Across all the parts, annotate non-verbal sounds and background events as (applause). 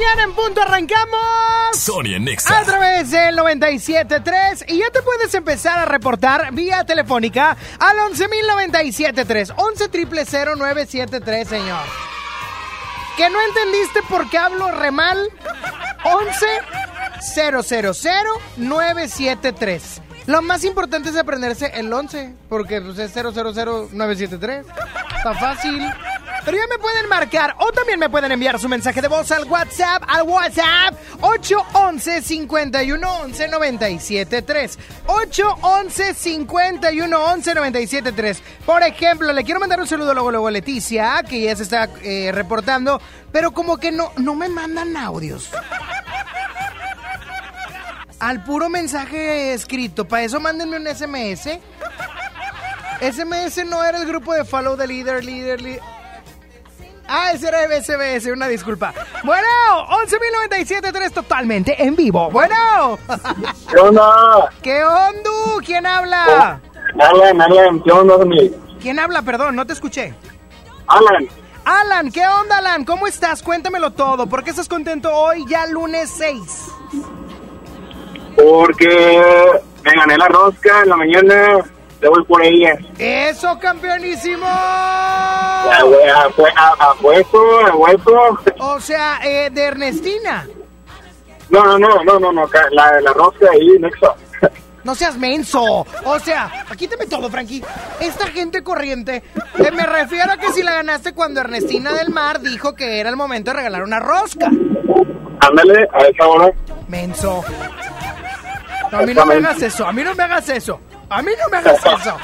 Mañana en punto arrancamos. Sony en A través del 97.3 y ya te puedes empezar a reportar vía telefónica al 11.097.3 11 973 señor. ¿Que no entendiste por qué hablo re mal? 11 973 Lo más importante es aprenderse el 11 porque pues, es 973 Está fácil. Pero ya me pueden marcar o también me pueden enviar su mensaje de voz al WhatsApp, al WhatsApp 811 511 973 811 511 973 Por ejemplo, le quiero mandar un saludo luego, luego a Leticia, que ya se está eh, reportando, pero como que no, no me mandan audios. Al puro mensaje escrito, para eso mándenme un SMS. SMS no era el grupo de follow the leader, leader, leader. Ah, ese era SBS, una disculpa. Bueno, 11.097.3 totalmente en vivo. Bueno. ¿Qué onda? ¿Qué onda? ¿Quién habla? Alan, Alan, ¿qué onda, mi? ¿Quién habla? Perdón, no te escuché. Alan, Alan, ¿qué onda, Alan? ¿Cómo estás? Cuéntamelo todo. ¿Por qué estás contento hoy, ya lunes 6? porque me gané la rosca en la mañana, te voy por ella. ¡Eso, campeonísimo! A, hue- a, hue- a, a hueso, a hueso. O sea, eh, de Ernestina. No, no, no, no, no, no, la, la rosca ahí, Nexo. No seas menso. O sea, quítame todo, Frankie. Esta gente corriente. eh, me refiero a que si la ganaste cuando Ernestina del Mar dijo que era el momento de regalar una rosca. Ándale, a esa hora. Menso. No, a mí no me hagas eso. A mí no me hagas eso. A mí no me hagas (laughs) eso.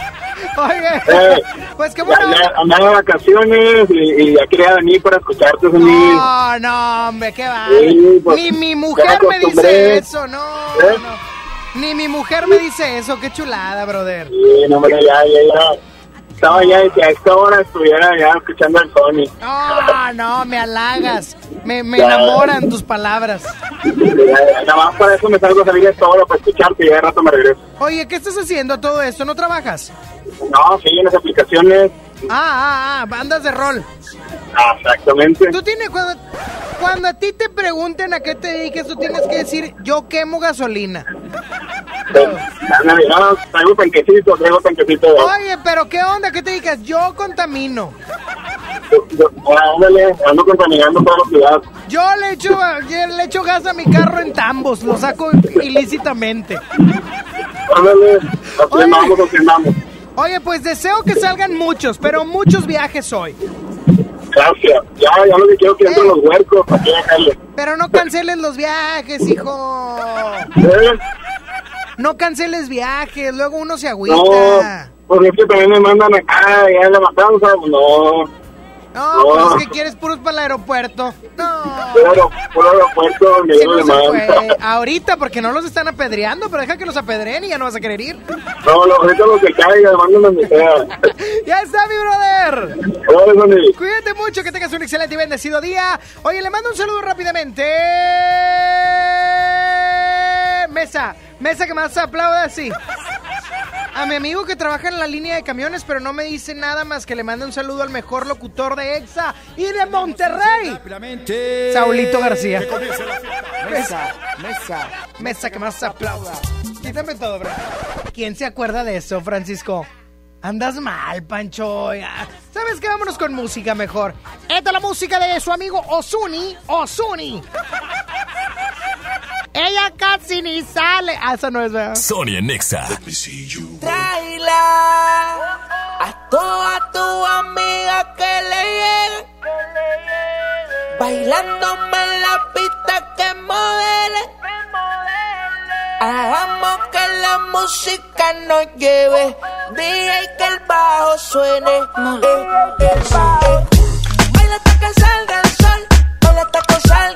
Oye, Eh, pues qué bueno. andaba de vacaciones y, y ya quería venir para escucharte, Sony. No, no, hombre, qué va. Sí, pues, Ni mi mujer me me dice eso, no, ¿Eh? no. Ni mi mujer me dice eso, qué chulada, brother. Sí, no, hombre, ya, ya, ya. Estaba ya, que a esta hora estuviera ya escuchando al Sony. No, no, me halagas. Me, me enamoran tus palabras. Nada más para eso me salgo a salir a esta hora para escucharte y ya de rato me regreso. Oye, ¿qué estás haciendo todo esto? ¿No trabajas? No, sí, en las aplicaciones. Ah, ah, ah, bandas de rol. Ah, exactamente. Tú tienes, cuando, cuando a ti te pregunten a qué te dediques, tú tienes que decir, yo quemo gasolina. No, traigo tanquecito, traigo tanquecito. Oye, pero ¿qué onda? ¿Qué te dedicas? Yo contamino. Yo- yo- ah, Ándale, ando contaminando toda la ciudad. Yo le echo, le echo gas a mi carro en tambos, lo saco ilícitamente. Ándale, así andamos. Oye, pues deseo que salgan muchos, pero muchos viajes hoy. Gracias. Ya, ya lo que quiero que entren Eh. los huercos, aquí dejarle. Pero no canceles los viajes, hijo. ¿Eh? No canceles viajes, luego uno se No, agüita. porque es que también me mandan acá, ya en la matanza, no. No, No. pues es que quieres puros para el aeropuerto. No. Puro, puro aeropuerto donde Sí, yo no. Ahorita, porque no los están apedreando, pero deja que los apedreen y ya no vas a querer ir. No, no, ahorita lo que caiga, mándenme. (laughs) Ya está, mi brother. Hola. Cuídate mucho, que tengas un excelente y bendecido día. Oye, le mando un saludo rápidamente. Mesa, mesa que más aplauda así. A mi amigo que trabaja en la línea de camiones, pero no me dice nada más que le mande un saludo al mejor locutor de EXA y de Monterrey. Saulito García. Mesa, mesa, mesa que más aplauda. Quítame todo, bro. ¿Quién se acuerda de eso, Francisco? Andas mal, Pancho. Ya. ¿Sabes qué? Vámonos con música mejor. Esta es la música de su amigo Osuni. Osuni. Ella casi ni sale. Ah, esa no es, ¿verdad? Sony en Nexa. Traila a todas tus amigas que le lleguen Bailándome en la pista que modele. Hagamos que la música nos lleve. Dije que el bajo suene. Eh, eh, eh. Baila hasta que salga el sol. Baila hasta que salga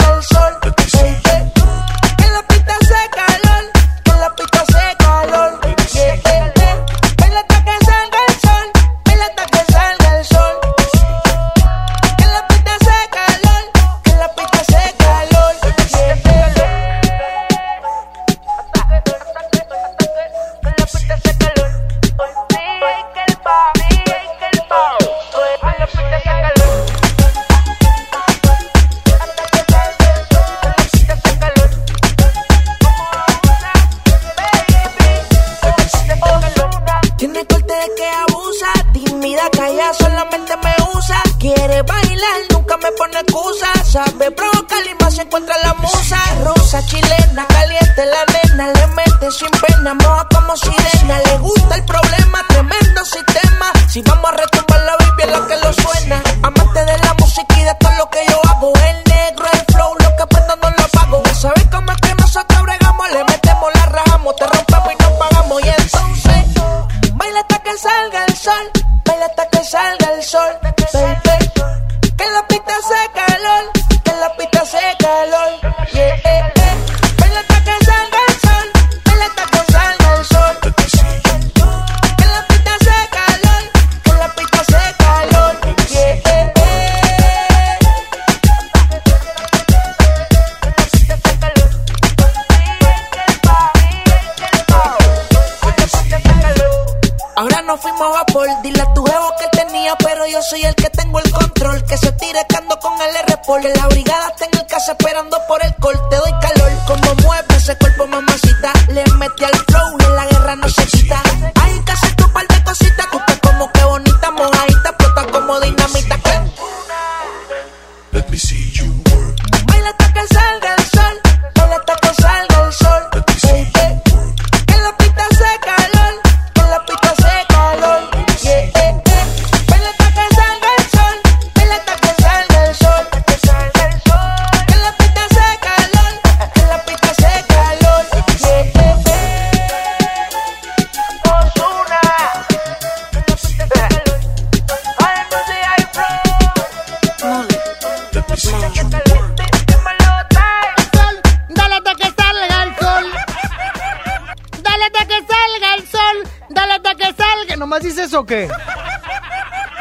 ¿Nomás dices eso o qué?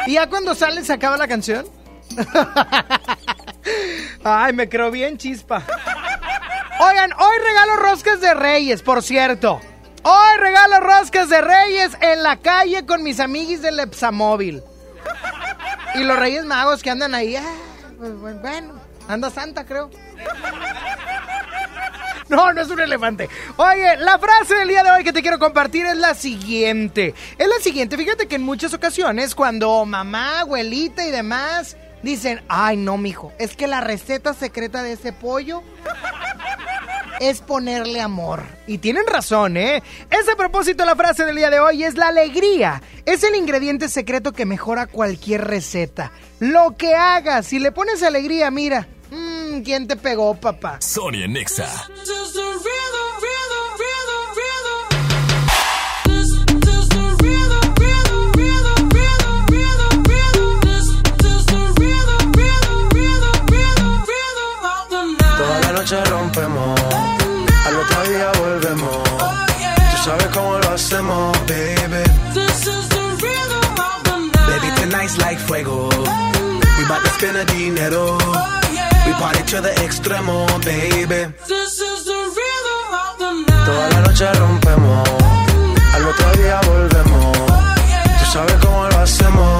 ¿Y ya cuando sale se acaba la canción? Ay, me creo bien chispa. Oigan, hoy regalo roscas de reyes, por cierto. Hoy regalo roscas de reyes en la calle con mis amiguis del Epsamóvil. Y los reyes magos que andan ahí. ah, pues, bueno, anda Santa, creo. (laughs) No, no es un elefante. Oye, la frase del día de hoy que te quiero compartir es la siguiente. Es la siguiente. Fíjate que en muchas ocasiones, cuando mamá, abuelita y demás dicen, ay, no, mijo, es que la receta secreta de ese pollo es ponerle amor. Y tienen razón, ¿eh? Ese propósito, la frase del día de hoy es la alegría. Es el ingrediente secreto que mejora cualquier receta. Lo que hagas, si le pones alegría, mira. ¿Quién te pegó, papá? Sonia Nexa. Toda la noche rompemos, al otro día volvemos. Tú sabes cómo lo hacemos, baby. Baby, tonight's like fuego. We bout to spend a dinero. We party to the extremo, baby. Toda la noche rompemos, al otro día volvemos. Tú sabes cómo lo hacemos,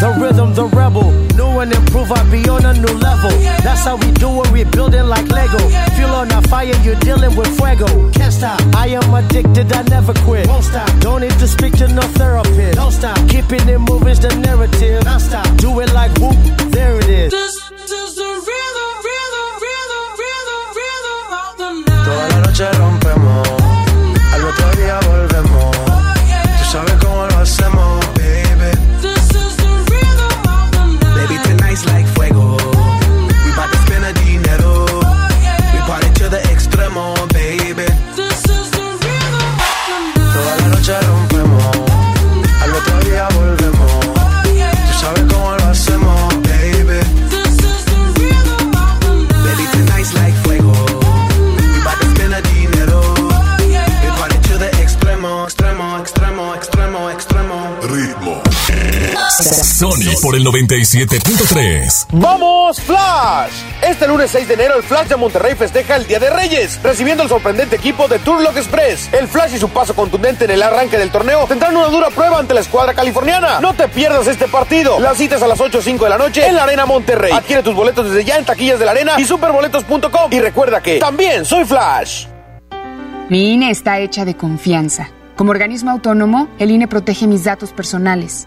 The rhythm, the rebel. New and improve, I be on a new level. That's how we do it, we building like Lego. Feel on a fire, you're dealing with fuego. Can't stop, I am addicted, I never quit. Won't stop, don't need to speak to no therapist. Don't stop, keeping it moving's the narrative. Non stop, 97.3. ¡Vamos, Flash! Este lunes 6 de enero, el Flash de Monterrey festeja el Día de Reyes, recibiendo el sorprendente equipo de Turlock Express. El Flash y su paso contundente en el arranque del torneo tendrán una dura prueba ante la escuadra californiana. No te pierdas este partido. Las citas a las 8.05 de la noche en la Arena Monterrey. Adquiere tus boletos desde ya en taquillas de la Arena y superboletos.com. Y recuerda que también soy Flash. Mi INE está hecha de confianza. Como organismo autónomo, el INE protege mis datos personales.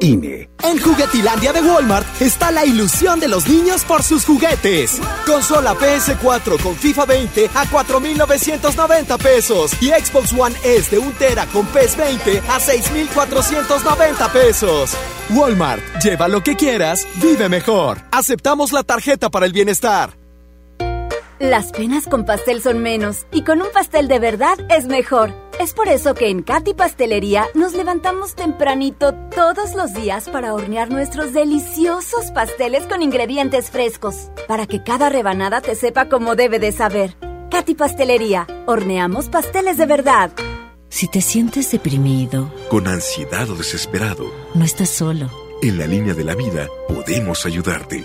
En Juguetilandia de Walmart está la ilusión de los niños por sus juguetes. Consola PS4 con FIFA 20 a 4,990 pesos y Xbox One S de 1 tera con PES 20 a 6,490 pesos. Walmart, lleva lo que quieras, vive mejor. Aceptamos la tarjeta para el bienestar. Las penas con pastel son menos y con un pastel de verdad es mejor. Es por eso que en Katy Pastelería nos levantamos tempranito todos los días para hornear nuestros deliciosos pasteles con ingredientes frescos, para que cada rebanada te sepa como debe de saber. Katy Pastelería, horneamos pasteles de verdad. Si te sientes deprimido, con ansiedad o desesperado, no estás solo. En la línea de la vida podemos ayudarte.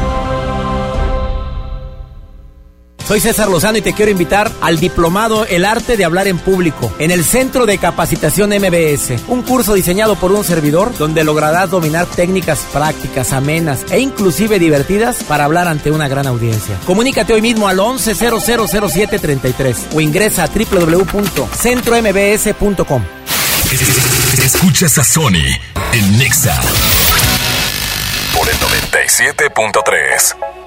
Soy César Lozano y te quiero invitar al diplomado El arte de hablar en público en el Centro de Capacitación MBS, un curso diseñado por un servidor donde lograrás dominar técnicas prácticas, amenas e inclusive divertidas para hablar ante una gran audiencia. Comunícate hoy mismo al 11000733 o ingresa a www.centrombs.com. Escuchas a Sony en Nexa por el 97.3.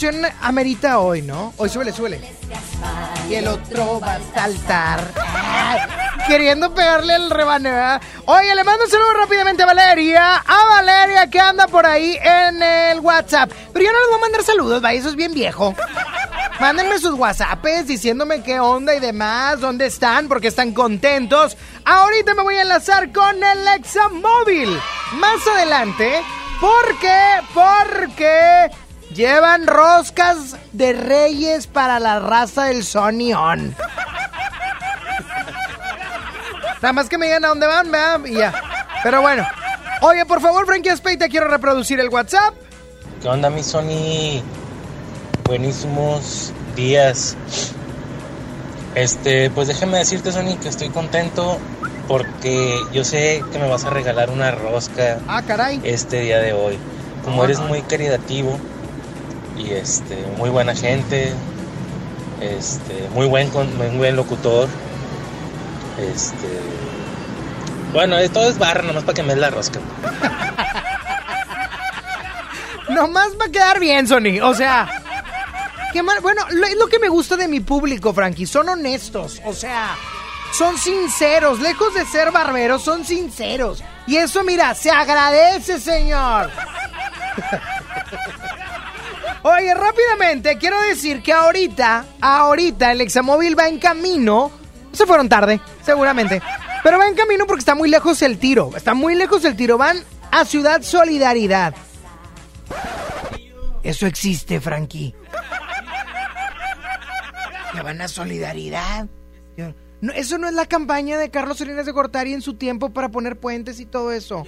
canción amerita hoy, no? Hoy suele suele Y el otro va a saltar. Queriendo pegarle el rebane. Oye, le mando un saludo rápidamente a Valeria. A Valeria que anda por ahí en el WhatsApp. Pero yo no les voy a mandar saludos, va, eso es bien viejo. Mándenme sus WhatsApps diciéndome qué onda y demás, dónde están, porque están contentos. Ahorita me voy a enlazar con el Examóvil. Más adelante, porque, porque Llevan roscas de reyes para la raza del Sony On. Nada más que me digan a dónde van, ¿verdad? Y ya. Pero bueno. Oye, por favor, Frankie Spey, te quiero reproducir el WhatsApp. ¿Qué onda, mi Sony? Buenísimos días. Este, pues déjame decirte, Sony, que estoy contento porque yo sé que me vas a regalar una rosca. Ah, caray. Este día de hoy. Como ah, eres muy caritativo, este, muy buena gente, este, muy, buen, muy buen locutor. Este, bueno, esto es barra, nomás para que me la rosca. (laughs) nomás va a quedar bien, Sony. O sea, qué. Bueno, es lo que me gusta de mi público, Frankie. Son honestos. O sea, son sinceros. Lejos de ser barberos, son sinceros. Y eso, mira, se agradece, señor. (laughs) Oye, rápidamente, quiero decir que ahorita, ahorita el examóvil va en camino. Se fueron tarde, seguramente. Pero va en camino porque está muy lejos el tiro. Está muy lejos el tiro. Van a Ciudad Solidaridad. Eso existe, Frankie. Que van a Solidaridad. No, eso no es la campaña de Carlos Salinas de Gortari en su tiempo para poner puentes y todo eso.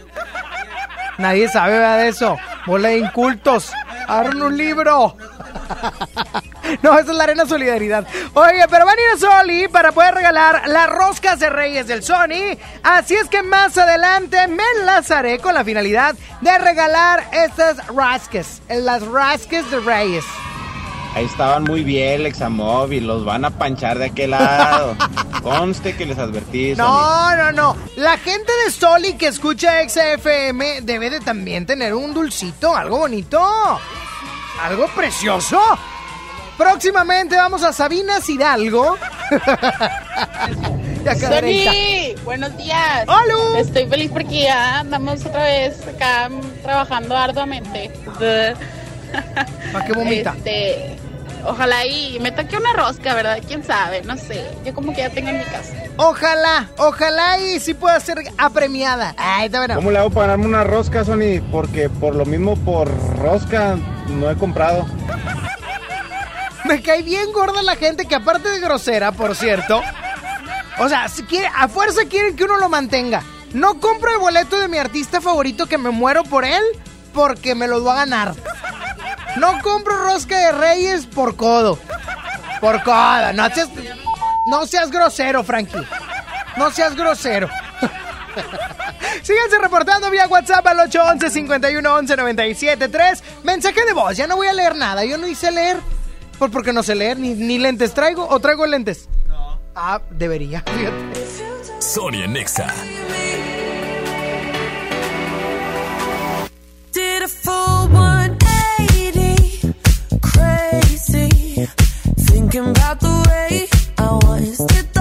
Nadie sabe ¿verdad, de eso. Bola de incultos. Abran un libro. (laughs) No, esa es la Arena Solidaridad. Oye, pero van a ir a Soli para poder regalar las roscas de Reyes del Sony. Así es que más adelante me enlazaré con la finalidad de regalar estas rasques. Las rasques de Reyes. Ahí estaban muy bien, Examóvil, los van a panchar de aquel lado. (laughs) Conste que les advertí. Sony. No, no, no. La gente de Soli que escucha XFM debe de también tener un dulcito, algo bonito. Algo precioso. Próximamente vamos a Sabinas Hidalgo. (laughs) Sony, buenos días. ¡Hola! Estoy feliz porque ya andamos otra vez acá trabajando arduamente. ¿Para qué vomita? Este, ojalá y me toque una rosca, ¿verdad? ¿Quién sabe? No sé. Yo como que ya tengo en mi casa. Ojalá, ojalá y sí pueda ser apremiada. Ay, está bueno. ¿Cómo le hago para ganarme una rosca, Sony? Porque por lo mismo, por rosca, no he comprado. (laughs) Me cae bien gorda la gente que aparte de grosera, por cierto. O sea, si quiere, a fuerza quieren que uno lo mantenga. No compro el boleto de mi artista favorito que me muero por él porque me lo va a ganar. No compro rosca de reyes por codo. Por codo. No seas, no seas grosero, Frankie. No seas grosero. (laughs) Síganse reportando vía WhatsApp al 811 511 973 Mensaje de voz, ya no voy a leer nada. Yo no hice leer. Por porque no sé leer, ni, ni lentes traigo o traigo lentes. No. Ah, debería. Fíjate. Sonia Nexa. Did a full Thinking about the way I was.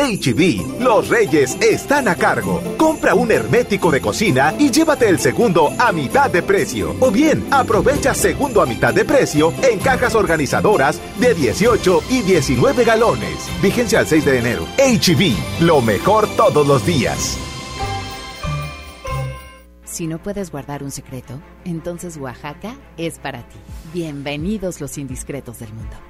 Sony en Nexa 97.3. En HB, los reyes están a cargo. Compra un hermético de cocina y llévate el segundo a mitad de precio. O bien, aprovecha segundo a mitad de precio en cajas organizadoras de 18 y 19 galones. Vigencia al 6 de enero. HB, lo mejor todos los días. Si no puedes guardar un secreto, entonces Oaxaca es para ti. Bienvenidos los indiscretos del mundo.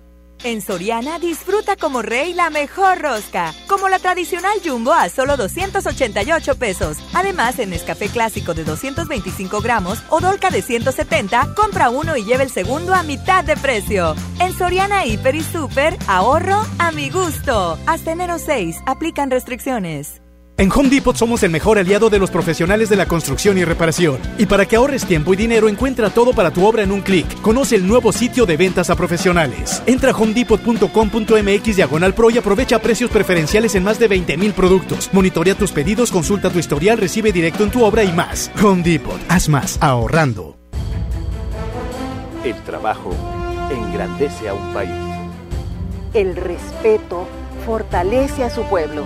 En Soriana disfruta como rey la mejor rosca, como la tradicional Jumbo a solo 288 pesos. Además, en Nescafé Clásico de 225 gramos o Dolca de 170, compra uno y lleve el segundo a mitad de precio. En Soriana Hiper y Super, ahorro a mi gusto. Hasta enero 6, aplican restricciones. En Home Depot somos el mejor aliado de los profesionales de la construcción y reparación. Y para que ahorres tiempo y dinero, encuentra todo para tu obra en un clic. Conoce el nuevo sitio de ventas a profesionales. Entra a homedepot.com.mx diagonal pro y aprovecha precios preferenciales en más de 20 mil productos. Monitorea tus pedidos, consulta tu historial, recibe directo en tu obra y más. Home Depot, haz más ahorrando. El trabajo engrandece a un país. El respeto fortalece a su pueblo.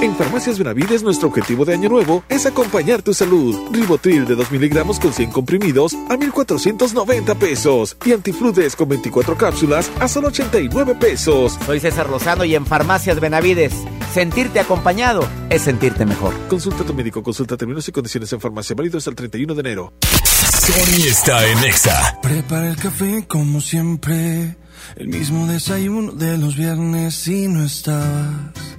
En Farmacias Benavides nuestro objetivo de año nuevo es acompañar tu salud. Ribotril de 2 miligramos con 100 comprimidos a 1,490 pesos. Y Antifludes con 24 cápsulas a solo 89 pesos. Soy César Lozano y en Farmacias Benavides, sentirte acompañado es sentirte mejor. Consulta a tu médico, consulta términos y condiciones en farmacia válidos hasta el 31 de enero. Sony está en Exa. Prepara el café como siempre. El mismo desayuno de los viernes y no estabas.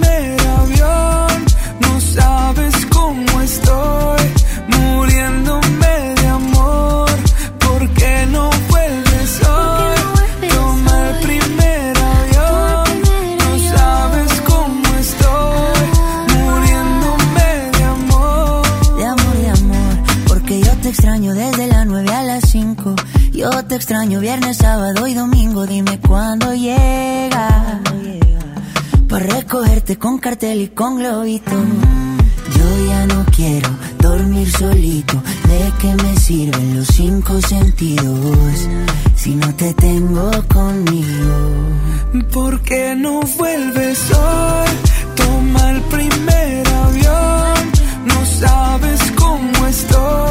con cartel y con globito. Ya no quiero dormir solito. ¿De qué me sirven los cinco sentidos si no te tengo conmigo? ¿Por qué no vuelves hoy? Toma el primer avión. No sabes cómo estoy,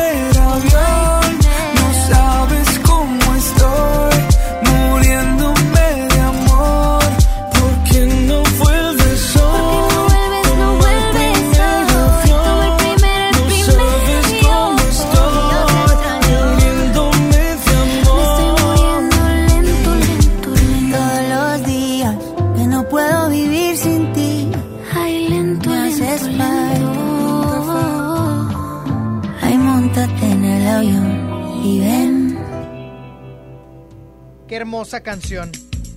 hermosa canción.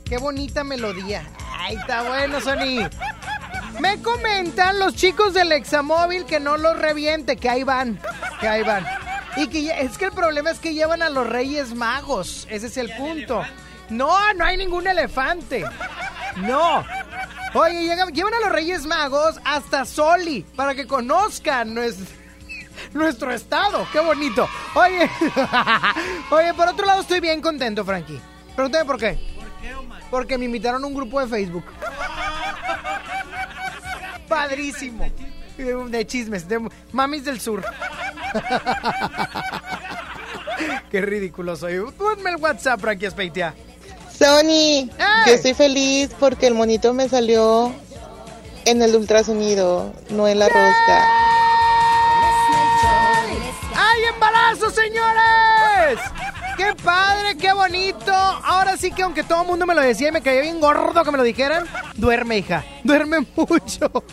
Qué bonita melodía. Ay, está bueno, Sony. Me comentan los chicos del Examóvil que no los reviente, que ahí van. Que ahí van. Y que ya- es que el problema es que llevan a los Reyes Magos. Ese es el punto. No, no hay ningún elefante. No. Oye, llegan- llevan a los Reyes Magos hasta Soli para que conozcan nues- nuestro estado. Qué bonito. Oye, (laughs) oye, por otro lado estoy bien contento, Frankie. Pregúntame por qué. Porque me invitaron a un grupo de Facebook. (laughs) Padrísimo. De chismes, de mamis del sur. (laughs) Qué ridículo soy. Ponme el WhatsApp, Frankie Espeitia. Sony, yo estoy feliz porque el monito me salió en el ultrasonido, no en la rosca. ¡Hay embarazo, señores! ¡Qué padre, qué bonito! Ahora sí que aunque todo el mundo me lo decía y me caía bien gordo que me lo dijeran, duerme, hija. Duerme mucho.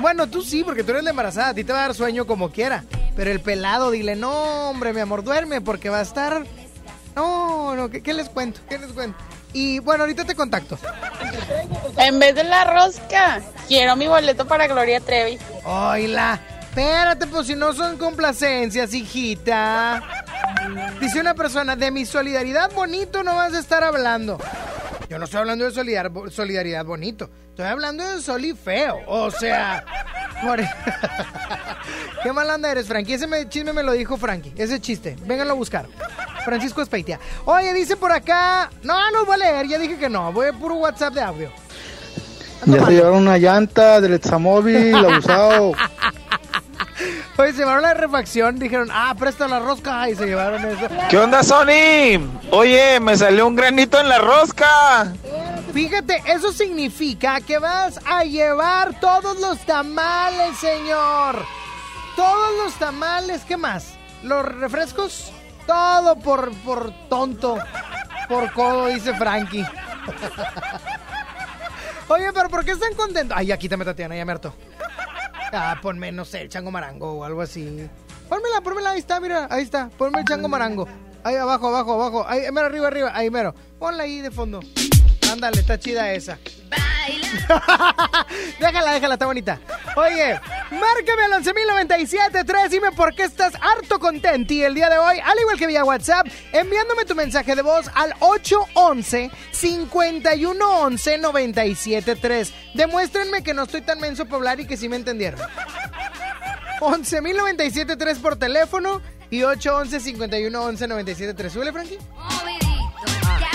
Bueno, tú sí, porque tú eres la embarazada. A ti te va a dar sueño como quiera. Pero el pelado, dile, no, hombre, mi amor, duerme porque va a estar... No, no, ¿qué, qué les cuento? ¿Qué les cuento? Y bueno, ahorita te contacto. En vez de la rosca, quiero mi boleto para Gloria Trevi. Oila, espérate, pues si no son complacencias, hijita. Dice una persona, de mi solidaridad bonito no vas a estar hablando. Yo no estoy hablando de solidar- solidaridad bonito. Estoy hablando de soli feo. O sea... por- (laughs) Qué mala onda eres, Frankie. Ese me- chisme me lo dijo Frankie. Ese chiste. Vénganlo a buscar. Francisco Espeitia. Oye, dice por acá... No, no voy a leer. Ya dije que no. Voy a puro WhatsApp de audio. Ya se llevaron una llanta del Examóvil, abusado. (laughs) Oye, se llevaron la refacción. Dijeron, ah, presta la rosca. Y se llevaron eso. ¿Qué onda, Sony? Oye, me salió un granito en la rosca. Fíjate, eso significa que vas a llevar todos los tamales, señor. Todos los tamales, ¿qué más? ¿Los refrescos? Todo por, por tonto, por codo, dice Frankie. (laughs) Oye, pero ¿por qué están contentos? Ay, ya quítame Tatiana, ya me harto. Ah, ponme, no sé, el chango marango o algo así. Pónmela, pónmela, ahí está, mira, ahí está. Ponme el chango marango. Ahí abajo, abajo, abajo. Ahí, mero, arriba, arriba, ahí mero. Ponla ahí de fondo. Ándale, está chida esa. (laughs) déjala, déjala, está bonita. Oye, márcame al 11.097.3, dime por qué estás harto contenti el día de hoy, al igual que vía WhatsApp, enviándome tu mensaje de voz al 811-5111-973. Demuéstrenme que no estoy tan menso para hablar y que sí me entendieron. 11.097.3 por teléfono y 811-5111-973. ¿Súbele, Frankie? Ah,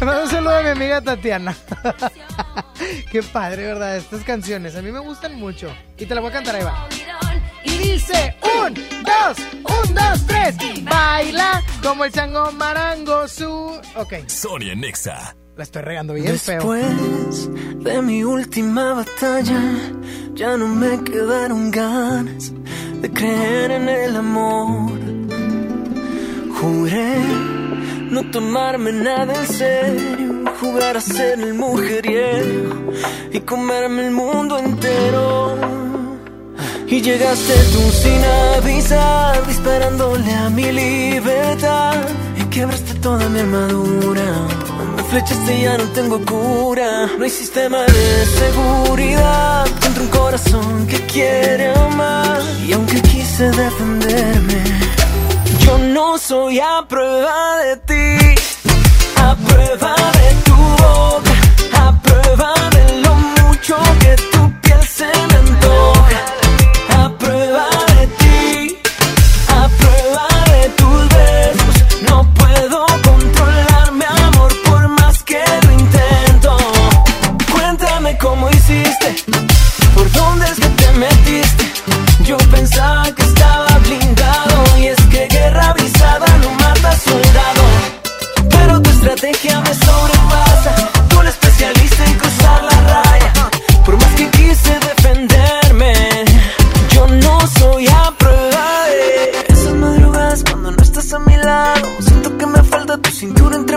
Mando un saludo a mi amiga Tatiana. (laughs) Qué padre, ¿verdad? Estas canciones. A mí me gustan mucho. Y te la voy a cantar, ahí va. Y dice, un, dos, un, dos, tres. Baila como el chango marango su... Ok. Sonia Nexa. La estoy regando bien feo. Después de mi última batalla, ya no me quedaron ganas de creer en el amor. Juré no tomarme nada en serio, jugar a ser el mujeriego y comerme el mundo entero. Y llegaste tú sin avisar, disparándole a mi libertad. Y quebraste toda mi armadura. Me flechaste y ya no tengo cura. No hay sistema de seguridad contra un corazón que quiere amar. Y aunque quise defenderme, yo no soy a prueba de ti. A prueba de tu boca, a prueba de lo mucho que tu piel se me antoja. A prueba de ti, a prueba de tus besos. No puedo controlar mi amor por más que lo intento. Cuéntame cómo hiciste, por dónde es que te metiste. Yo pensaba que estaba blindado pisada lo mata soldado. Pero tu estrategia me sobrepasa. Tú la especialista en cruzar la raya. Por más que quise defenderme, yo no soy a prueba de esas madrugadas cuando no estás a mi lado. Siento que me falta tu cintura entre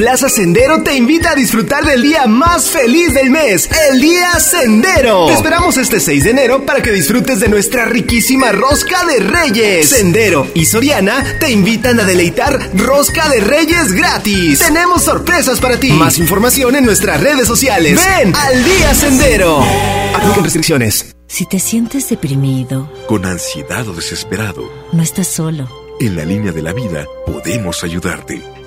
Plaza Sendero te invita a disfrutar del día más feliz del mes, el Día Sendero. Te esperamos este 6 de enero para que disfrutes de nuestra riquísima rosca de reyes. Sendero y Soriana te invitan a deleitar rosca de reyes gratis. Tenemos sorpresas para ti. Más información en nuestras redes sociales. Ven al Día Sendero. Apliquen restricciones. Si te sientes deprimido, Con ansiedad o desesperado, no estás solo. en la línea de la vida podemos ayudarte.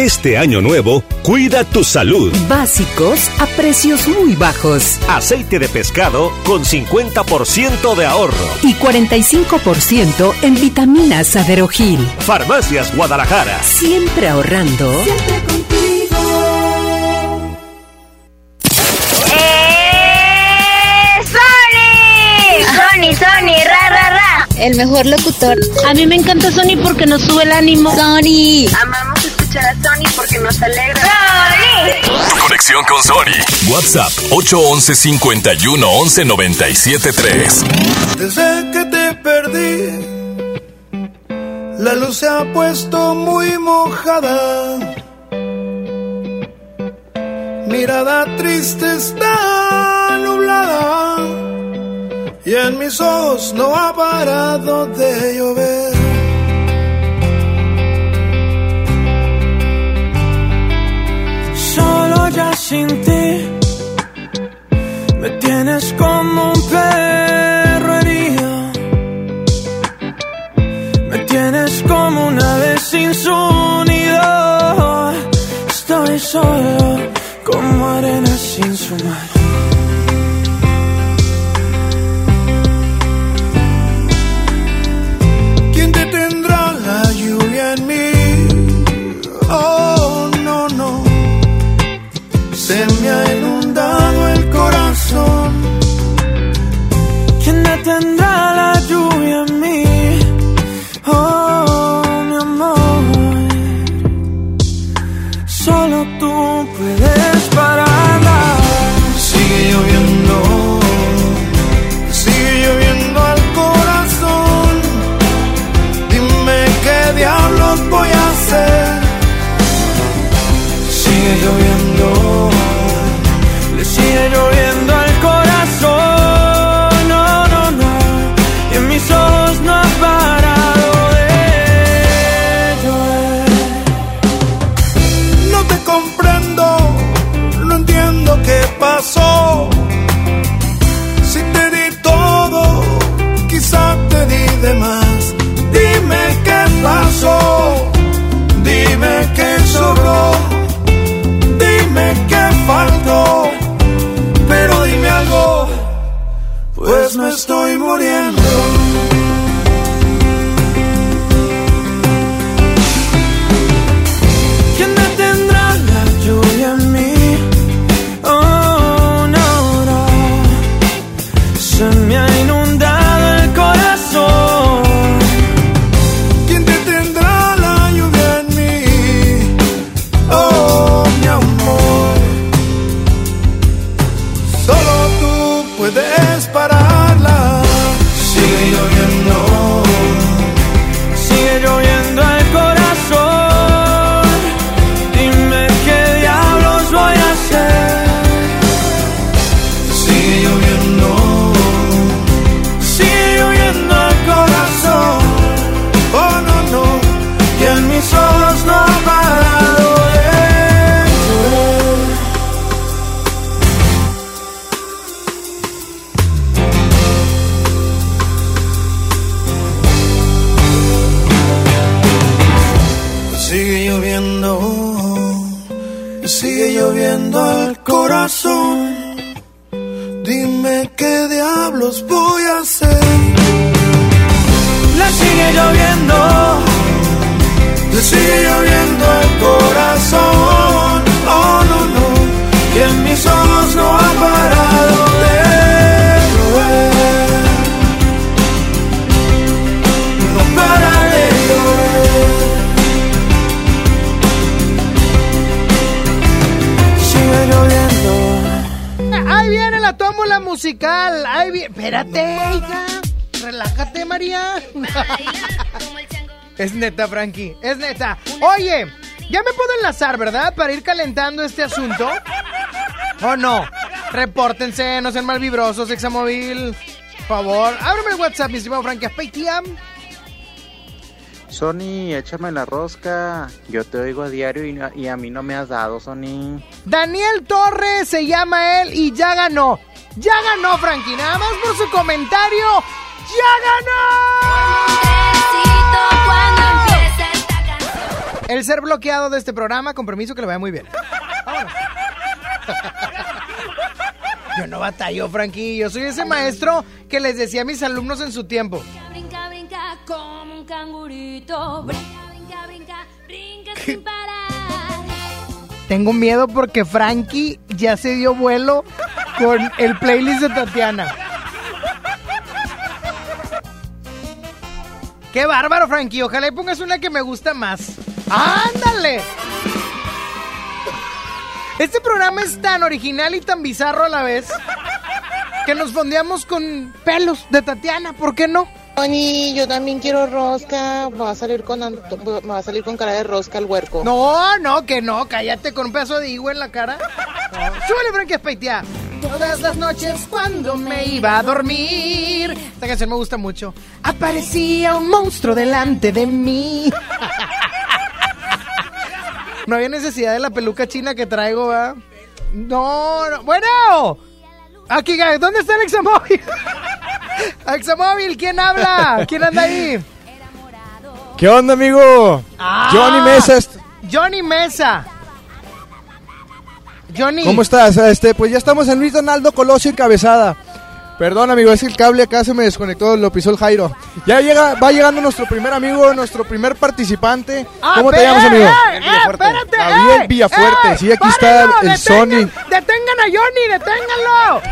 Este año nuevo, cuida tu salud. Básicos a precios muy bajos. Aceite de pescado con 50% de ahorro. Y 45% en vitaminas Aderogil. Farmacias Guadalajara. Siempre ahorrando. ¡Sony! ¡Sony, Sony! ¡Ra, ra, ra! El mejor locutor. A mí me encanta Sony porque nos sube el ánimo. ¡Sony! Amamos Sony porque nos alegra. ¡Sony! Conexión con Sony. WhatsApp 811 51 11 97 3. Desde que te perdí, la luz se ha puesto muy mojada. Mirada triste está nublada y en mis ojos no ha parado de llover. Sin ti me tienes como un perro herido. Me tienes como una vez sin su nido. Estoy solo como arena sin su mar. Lloviendo el corazón. Dime qué diablos voy a hacer. Le sigue lloviendo, le sigue lloviendo el corazón. Oh no, no, y en mis ojos no ha parado tómbola musical. Ahí viene. Espérate, hija. Relájate, María. es neta, Frankie. Es neta. Oye, ya me puedo enlazar, ¿verdad? Para ir calentando este asunto. ¿O no? Repórtense, no sean mal vibrosos, Examóvil. Por favor, ábreme el WhatsApp, mi estimado Frankie. Paytiam. Sony, échame la rosca. Yo te oigo a diario y, y a mí no me has dado, Sony. Daniel Torres se llama él y ya ganó. Ya ganó, Frankie. Nada más por su comentario. ¡Ya ganó! El ser bloqueado de este programa, con permiso que le vaya muy bien. Vámonos. Yo no batallo, Frankie. Yo soy ese maestro que les decía a mis alumnos en su tiempo. Brinca, brinca como un cangurito. Brinca, brinca, brinca, brinca sin parar. Tengo miedo porque Frankie ya se dio vuelo con el playlist de Tatiana. Qué bárbaro, Frankie. Ojalá y pongas una que me gusta más. ¡Ándale! Este programa es tan original y tan bizarro a la vez que nos fondeamos con pelos de Tatiana. ¿Por qué no? Tony, yo también quiero rosca. Me va a salir con va a salir con cara de rosca el huerco. No, no, que no. Cállate con un pedazo de higo en la cara. Súbele, Frankie Espeitia. Todas las noches cuando me iba a dormir. Esta canción me gusta mucho. Aparecía un monstruo delante de mí. No había necesidad de la peluca china que traigo, ¿va? No, no. Bueno. Aquí, ¿dónde está el Examóvil? (laughs) Examóvil, ¿quién habla? ¿Quién anda ahí? ¿Qué onda, amigo? Ah, Johnny Mesa. Johnny Mesa. Johnny. ¿Cómo estás? Este, pues ya estamos en Luis Donaldo Colosio encabezada. Perdón, amigo, es que el cable acá se me desconectó, lo pisó el Jairo. Ya llega, va llegando nuestro primer amigo, nuestro primer participante. Ah, ¿Cómo te llamas, amigo? eh, eh, Gabriel eh, Villafuerte. eh, sí, aquí párenlo, está el detengan, Sony. Detengan a Johnny, deténganlo.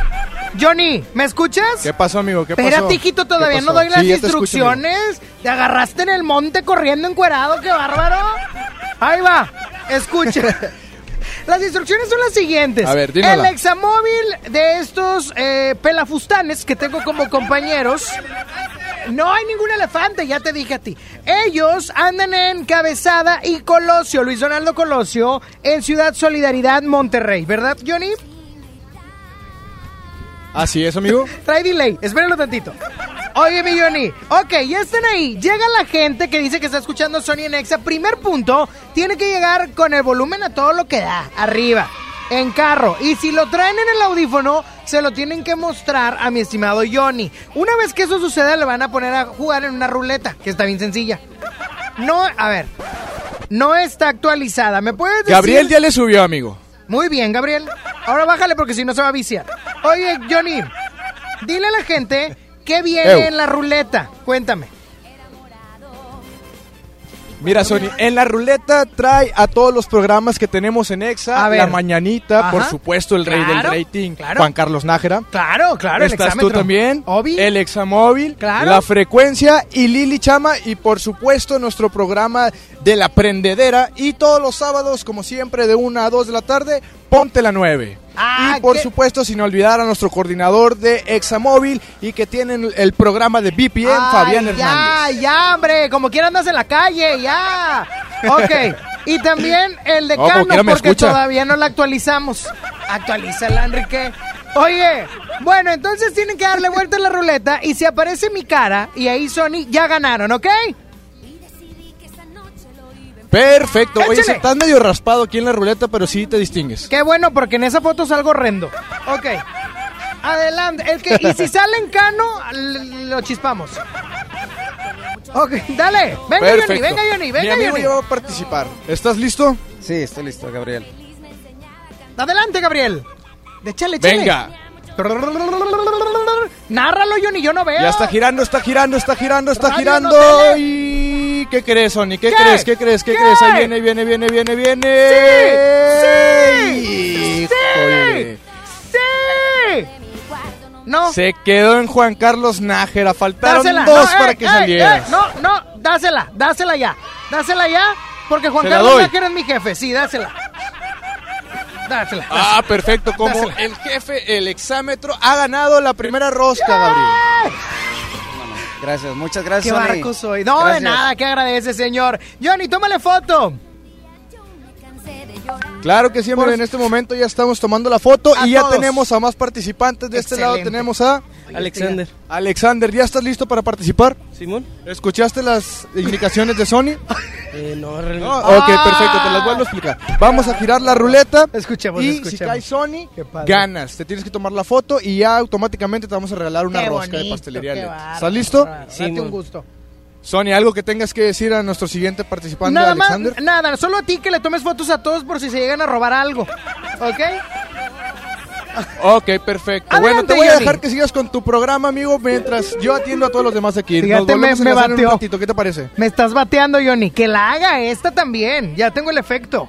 Johnny, ¿me escuchas? ¿Qué pasó, amigo? ¿Qué pasó? Espérate, hijito, ¿Qué todavía no doy las Sí, ya te escucho, amigo. instrucciones. Te agarraste en el monte corriendo encuerado, qué bárbaro. Ahí va, escucha. (laughs) Las instrucciones son las siguientes. A ver. El examóvil de estos eh, pelafustanes que tengo como compañeros no hay ningún elefante, ya te dije a ti. Ellos andan en Cabezada y Colosio, Luis Donaldo Colosio, en Ciudad Solidaridad, Monterrey, ¿verdad, Johnny? Así es, amigo. (laughs) Trae delay, espérenlo tantito. Oye, mi Johnny. Ok, ya están ahí. Llega la gente que dice que está escuchando Sony en Exa. Primer punto, tiene que llegar con el volumen a todo lo que da, arriba, en carro. Y si lo traen en el audífono, se lo tienen que mostrar a mi estimado Johnny. Una vez que eso suceda, le van a poner a jugar en una ruleta, que está bien sencilla. No, a ver, no está actualizada. ¿Me puedes decir? Gabriel ya le subió, amigo. Muy bien, Gabriel. Ahora bájale porque si no se va a viciar. Oye, Johnny, dile a la gente qué viene Ew. en la ruleta. Cuéntame. Mira, Sony, en la ruleta trae a todos los programas que tenemos en EXA. La Mañanita, Ajá. por supuesto, el rey Claro, del rating, claro. Juan Carlos Nájera. Claro, claro, el Estás tú exámetro. también, Obi. el Examóvil, Claro. la frecuencia y Lili Chama y por supuesto nuestro programa de la prendedera y todos los sábados como siempre de 1 a 2 de la tarde, ponte la 9. Ah, y por ¿qué? supuesto sin olvidar a nuestro coordinador de Examóvil y que tienen el programa de BPM, Ay, Fabián Hernández. Ya, ya, hombre, como quiera andas en la calle, ya. Ok, y también el de No, porque escucha. todavía no la actualizamos. Actualízala, Enrique. Oye, bueno, entonces tienen que darle vuelta a la ruleta y si aparece mi cara y ahí Sony, ya ganaron, ¿ok? Perfecto. Oye, Échale. estás medio raspado aquí en la ruleta, pero sí te distingues. Qué bueno, porque en esa foto salgo horrendo. Ok. Adelante. El que, y si sale en cano, l- lo chispamos. Ok, dale. Venga, Johnny, Perfecto. venga, Johnny, Mi venga, amigo Johnny. ya va a participar. ¿Estás listo? Sí, estoy listo, Gabriel. Adelante, Gabriel. Échale, échale. Venga. Nárralo, Johnny, yo no veo. Ya está girando, está girando, está girando, está Radio girando. no tele. ¿Y qué crees, Sony? ¿Qué, ¿Qué? crees? ¿Qué crees? ¿Qué, ¿Qué? crees? Ahí viene, viene, viene, viene, viene. ¡Sí! Híjole. ¡Sí! No. Se quedó en Juan Carlos Nájera. Faltaron Dásela. dos No, para ey, que ey, saliera. ey, no, no, dásela, dásela ya. Dásela ya, porque Juan Carlos. Nájera es mi jefe. Sí, dásela. Dásela. Ah, perfecto. Como Dásela. el jefe, el exámetro, ha ganado la primera rosca, Gabriel. Gracias, muchas gracias. ¡Qué Sony. barco soy! No, de nada, que agradece, señor. Johnny, tómale foto. Claro que Por- en este momento ya estamos tomando la foto A y ya tenemos a más participantes. De este lado tenemos a Alexander. Alexander. ¿Ya estás listo para participar? Simón. ¿Escuchaste las indicaciones de Sony? Eh, no, No, realmente. ok, perfecto, te las vuelvo a explicar. Vamos a girar la ruleta Escuchemos, y escuchemos. si cae Sony, ganas. Te tienes que tomar la foto y ya automáticamente te vamos a regalar una Qué rosca de pastelería. qué. ¿Estás listo? Date un gusto. Sony, algo que tengas que decir a nuestro siguiente participante, Nada más, Alexander. nada, solo a ti que le tomes fotos a todos por si se llegan a robar algo. ¿Ok? Ok, perfecto. bueno, te voy a Johnny. dejar que sigas con tu programa, amigo, mientras yo atiendo a todos los demás aquí. Fíjate, Nos volvemos me- me a en un ratito, ¿qué te parece? Me estás bateando, Johnny. Que la haga esta también. Ya tengo el efecto.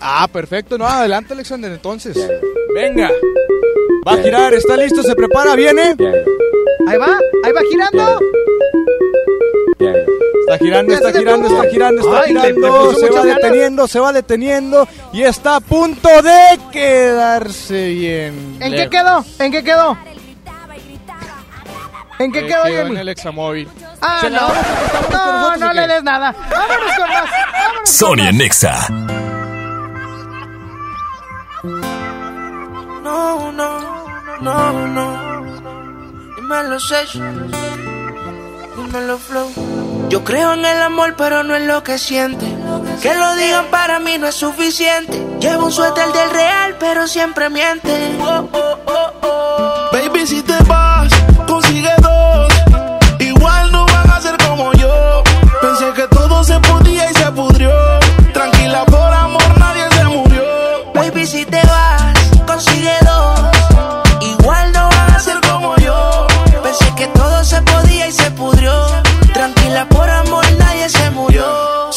Ah, perfecto. No, adelante, Alexander, entonces. Venga. Va a girar, está listo, se prepara, viene. Ahí va, ahí va girando. Está girando, está girando, está girando, está Ay, girando. Se va ganas. deteniendo, se va deteniendo y está a punto de quedarse bien. ¿En qué quedó? ¿En qué quedó? ¿En qué Eh, quedó, quedó en el examóvil. Ah, ¿Se la no. No, no le des nada. Vámonos con más. Vámonos con Sony en Nexa. No, no, no, no. Dímelo, Sesh. Yo creo en el amor, pero no en lo que siente. Que lo digan para mí no es suficiente. Llevo un suéter del real, pero siempre miente. Oh, oh, oh. Baby, si te vas,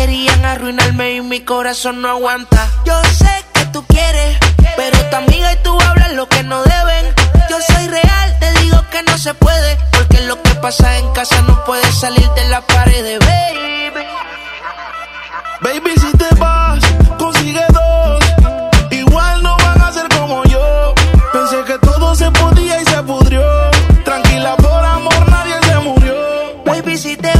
querían arruinarme y mi corazón no aguanta. Yo sé que tú quieres, pero tu amiga y tú hablan lo que no deben. Yo soy real, te digo que no se puede, porque lo que pasa en casa no puede salir de la pared, baby. Baby, si te vas, consigue dos. Igual no van a ser como yo. Pensé que todo se podía y se pudrió. Tranquila, por amor nadie se murió. Baby, si te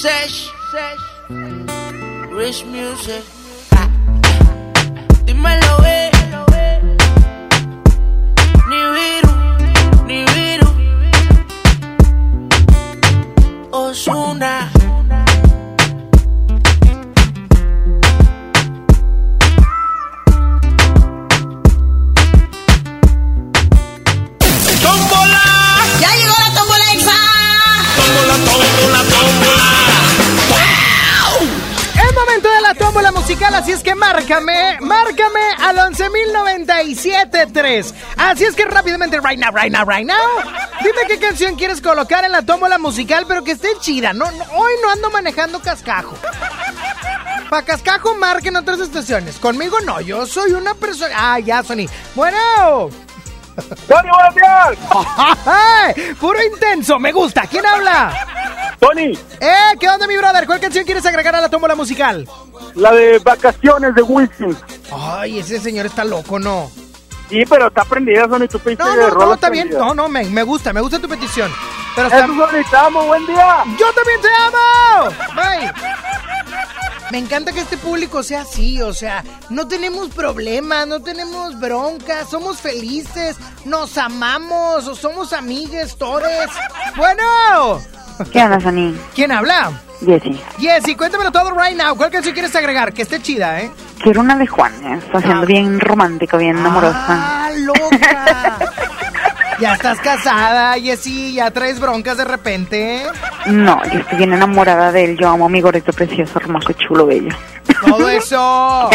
Sesh, sesh, Rich Music. Dímelo, eh. Ni viru, ni viru. Osuna. Tómbola musical, así es que márcame, márcame al 11.097.3. Así es que rápidamente, right now, right now, right now. Dime qué canción quieres colocar en la tómbola musical, pero que esté chida. No, no, hoy no ando manejando cascajo. Para cascajo marquen otras estaciones. Conmigo no, yo soy una persona. Ah, ya, Sony. Bueno. Tony, buenos días. (laughs) ¡Ay! Puro intenso, me gusta. ¿Quién habla? Tony. Eh, ¿qué onda, mi brother? ¿Cuál canción quieres agregar a la tómbola musical? La de vacaciones de Wilson. Ay, ese señor está loco, ¿no? Sí, pero está prendida, Sony. Tú pediste No, de no, no, rolas está bien. No, no, me, me gusta, me gusta tu petición. Pero Eso, está... Sony, te amo. Buen día. ¡Yo también te amo! Bye. Me encanta que este público sea así, o sea, no tenemos problemas, no tenemos broncas, somos felices, nos amamos, o somos amigues, tores. Bueno, ¿Qué onda, Sony? ¿quién habla? Jessy. Jessy, cuéntamelo todo right now. ¿Cuál canción quieres agregar? Que esté chida, ¿eh? Quiero una de Juan, ¿eh? está siendo bien romántico, bien amorosa. ¡Ah, loca! Ya estás casada, Jessy, ya traes broncas de repente. No, yo estoy bien enamorada de él. Yo amo a mi gorrito precioso, hermoso, chulo, bello. Todo (laughs) eso.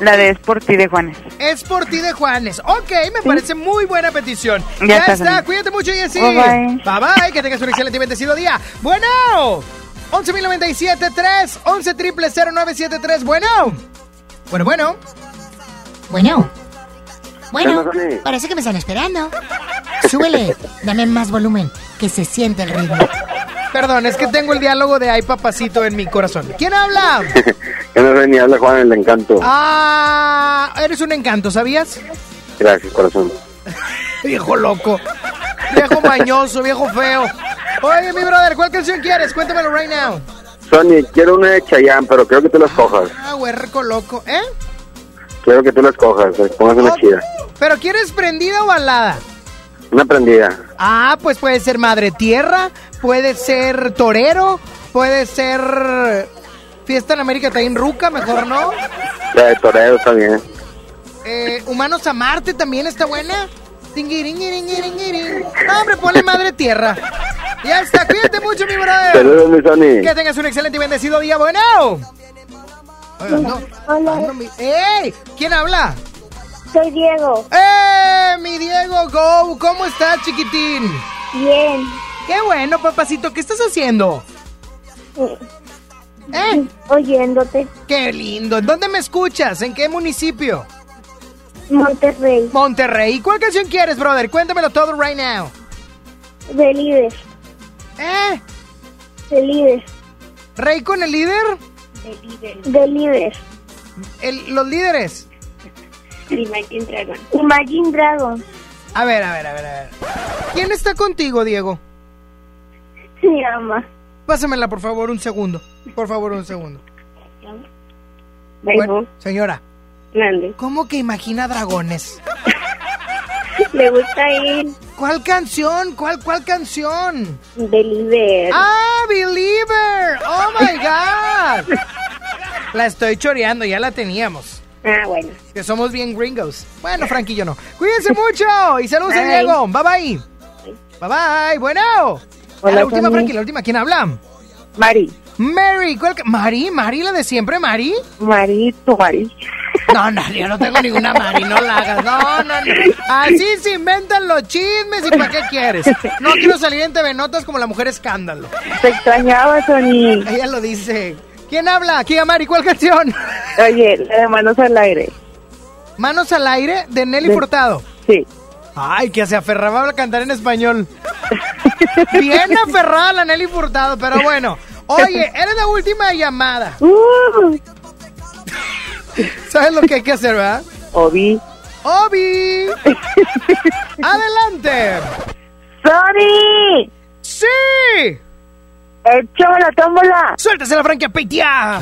La de Es por ti de Juanes. Es por ti de Juanes. Ok, me parece muy buena petición. Ya Ya, está, cuídate mucho, Jessy. Bye, bye. Bye bye, que tengas un excelente y bendecido día. Bueno, 11.097.3, 11 triple 0973. Bueno, bueno, bueno. Bueno. Bueno, parece que me están esperando. Súbele, dame más volumen, que se siente el ritmo. Perdón, es que tengo el diálogo de Ay Papacito en mi corazón. ¿Quién habla? (laughs) Que no sé ni habla Juan el encanto. Ah, eres un encanto, ¿sabías? Gracias, corazón. (laughs) Viejo loco. Viejo mañoso, viejo feo. Oye, mi brother, ¿cuál canción quieres? Cuéntamelo right now. Sony, quiero una de Chayanne, pero quiero que tú la escojas. Ah, huerco loco. ¿Eh? Quiero que tú la escojas. eh, Pongas una chida. ¿Pero quieres prendida o balada? Una prendida. Ah, pues puede ser Madre Tierra, puede ser Torero, puede ser Fiesta en América Taín Ruca, mejor no. La de Torero también. Eh, Humanos a Marte también está buena. No, hombre, ponle Madre Tierra. Ya está, cuídate mucho, mi brother. Saludos, mi Sony. Que tengas un excelente y bendecido día. Bueno. Oiga, no. Ando mi- ¡Ey! ¿Quién habla? Soy Diego. ¡Eh, mi Diego Go! ¿Cómo estás, chiquitín? Bien. Qué bueno, papacito. ¿Qué estás haciendo? ¿Eh? Oyéndote. Qué lindo. ¿En dónde me escuchas? ¿En qué municipio? Monterrey. Monterrey. ¿Y ¿Cuál canción quieres, brother? Cuéntamelo todo right now. De líder. ¿Eh? De líder. ¿Rey con el líder? De líder. El- ¿Los líderes? Imagine Dragon. Imagine Dragon. A ver, a ver, a ver, a ver. ¿Quién está contigo, Diego? Mi ama. Pásamela, por favor, un segundo. Por favor, un segundo. Bueno. Señora. Mande. ¿Cómo que imagina dragones? Le gusta ir. ¿Cuál canción? ¿Cuál, cuál canción? Believer. ¡Ah, Believer! ¡Oh, my God! La estoy choreando, ya la teníamos. Ah, bueno. Que somos bien gringos. Bueno, Frankie yo no. Cuídense mucho y saludos a Bye. Diego. Bye bye. Bye bye. Bueno. Hola, la última. Frankie, la última. ¿Quién habla? Mari. Mary. ¿Cuál? ca- ¿Mari? ¿Mari la de siempre, Mari? Mari, tu Mari. No, no, yo no tengo ninguna Mari, no la hagas. No, no, no. Así se inventan los chismes y ¿para qué quieres? No quiero salir en TV Notas como la mujer escándalo. Te extrañaba, Tony. Ella lo dice. ¿Quién habla? ¿Quién Mari? ¿Cuál canción? Oye, la de manos al aire. Manos al aire de Nelly De- Furtado. Sí. Ay, que se aferraba a cantar en español. Bien aferrada la Nelly Furtado, pero bueno. Oye, eres la última llamada. Uh, ¿Sabes lo que hay que hacer, verdad? Obi. ¡Obi! ¡Adelante! ¡Sony! ¡Sí! ¡Échame la tómbola! ¡Suéltese la franquia Peitia!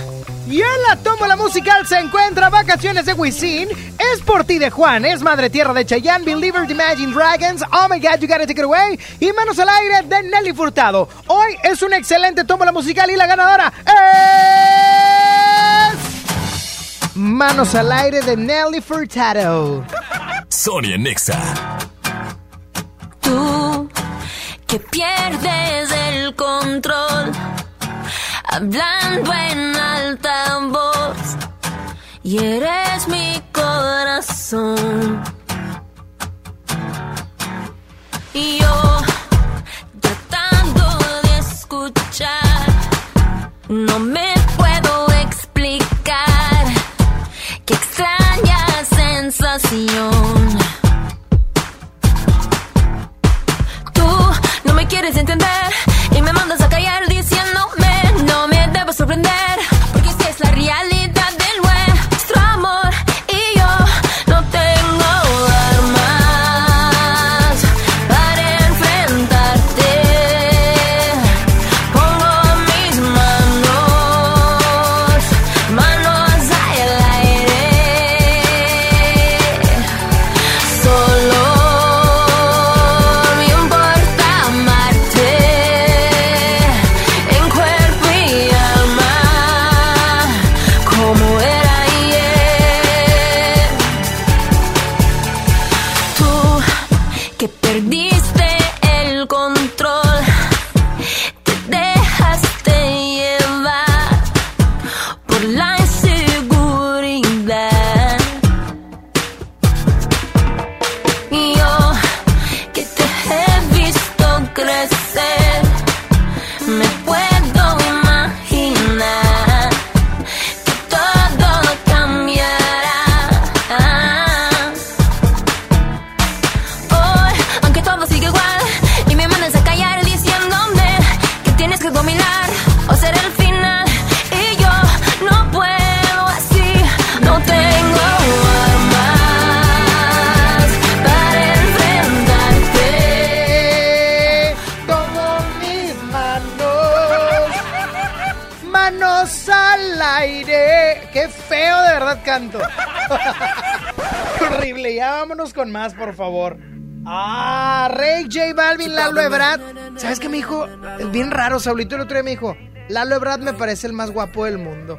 Y en la tómbola musical se encuentra Vacaciones de Wisin, Es por ti de Juan, Es Madre Tierra de Chayanne, Believer de Imagine Dragons, Oh My God, You Gotta Take It Away y Manos al Aire de Nelly Furtado. Hoy es una excelente tómbola musical y la ganadora es... Manos al Aire de Nelly Furtado. Sonia Nexa. Tú que pierdes el control, hablando en alta voz, y eres mi corazón. Y yo, tratando de escuchar, no me puedo explicar qué extraña sensación. Más, por favor. Ah, Rey J Balvin, Lalo Ebrard. ¿Sabes qué me dijo? Es bien raro, Saulito el otro día me dijo, Lalo Ebrard me parece el más guapo del mundo.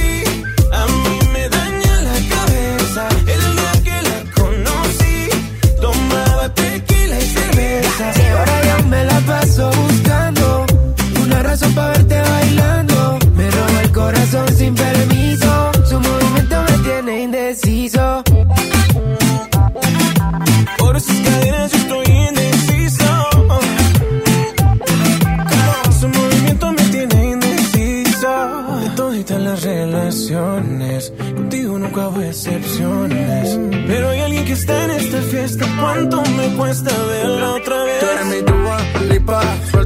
buscando una razón para verte bailando. Me roba el corazón sin permiso. Su movimiento me tiene indeciso. Por sus cadenas yo estoy indeciso. Su movimiento me tiene indeciso. De toditas las relaciones, contigo nunca hubo excepciones. Pero hay alguien que está en esta fiesta. ¿Cuánto me cuesta verla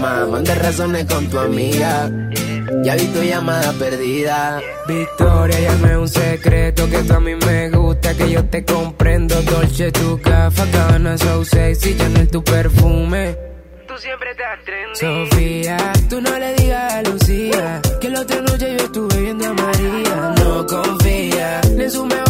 ¿Qué haces, más? Manda razones con tu amiga. Ya vi tu llamada perdida. Victoria, llame un secreto que tú a mí me gusta, que yo te comprendo. Dolce, tu gafa, gana, so sexy, Chanel, tu perfume. Tú siempre estás trendy. Sofía, tú no le digas a Lucía que la otra noche yo estuve viendo a María. No confía ni en su mejor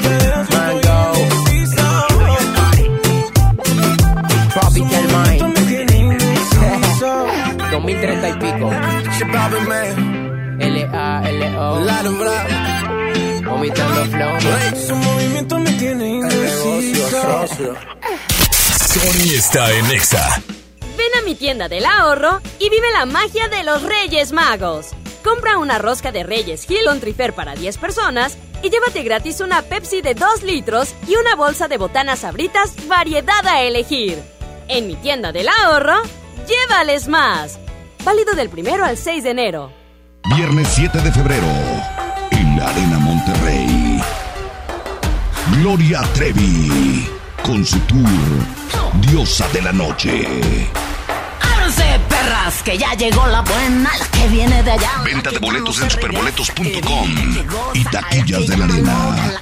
2030 y pico. L-A-L-O, vomitando flow. Su movimiento me tiene indeciso. Sony está en Exa. Ven a mi tienda del ahorro y vive la magia de los Reyes Magos. Compra una rosca de Reyes Hill con Trifer para 10 personas y llévate gratis una Pepsi de 2 litros y una bolsa de botanas sabritas variedad a elegir. En mi tienda del ahorro, llévales más. Válido del primero al 6 de enero. Viernes 7 de febrero, en la Arena Monterrey. Gloria Trevi, con su tour Diosa de la Noche. ¡Ábranse, perras! Que ya llegó la buena, la que viene de allá. Venta de boletos en superboletos.com y taquillas de la Arena.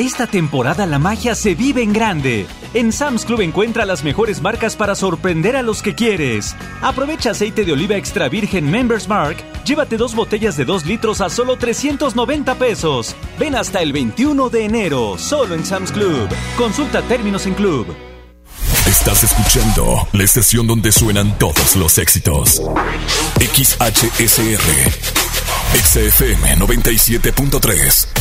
Esta temporada la magia se vive en grande. En Sam's Club encuentra las mejores marcas para sorprender a los que quieres. Aprovecha aceite de oliva extra virgen Members Mark. Llévate dos botellas de 2 litros a solo 390 pesos. Ven hasta el 21 de enero, solo en Sam's Club. Consulta términos en Club. Estás escuchando la estación donde suenan todos los éxitos. XHSR. XFM 97.3.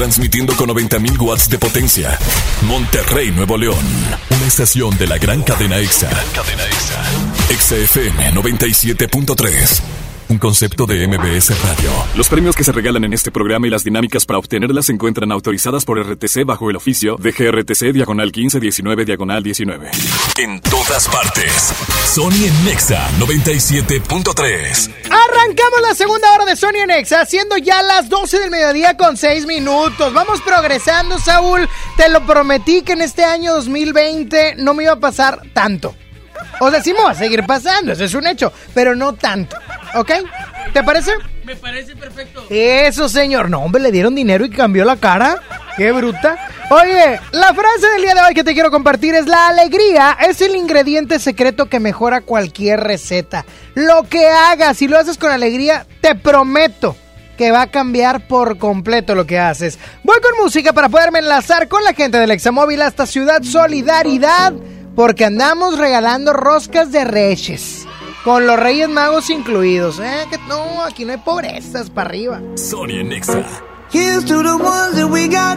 Transmitiendo con 90.000 watts de potencia. Monterrey, Nuevo León. Una estación de la gran cadena EXA. Cadena EXA. XFM 97.3. Un concepto de MBS Radio. Los premios que se regalan en este programa y las dinámicas para obtenerlas se encuentran autorizadas por RTC bajo el oficio de GRTC Diagonal 1519 Diagonal 19. En todas partes. Sony en Nexa 97.3. Arrancamos la segunda hora de Sony en Nexa, siendo ya las 12 del mediodía con 6 minutos. Vamos progresando, Saúl. Te lo prometí que en este año 2020 no me iba a pasar tanto. O sea, sí me va a seguir pasando, eso es un hecho, pero no tanto. ¿Ok? ¿Te parece? Me parece perfecto. Eso, señor. No, hombre, le dieron dinero y cambió la cara. Qué bruta. Oye, la frase del día de hoy que te quiero compartir es la alegría es el ingrediente secreto que mejora cualquier receta. Lo que hagas, si lo haces con alegría, te prometo que va a cambiar por completo lo que haces. Voy con música para poderme enlazar con la gente del Examóvil hasta Ciudad Solidaridad, porque andamos regalando roscas de reyes. Con los Reyes Magos incluidos, ¿eh? Que no, aquí no hay pobrezas para arriba. Sony en Nexa. Here's to the ones that we got.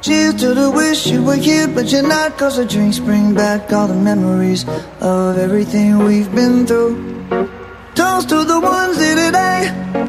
Cheers to the wish you were here, but you're not. Cause the drinks bring back all the memories of everything we've been through. Toast to the ones here today.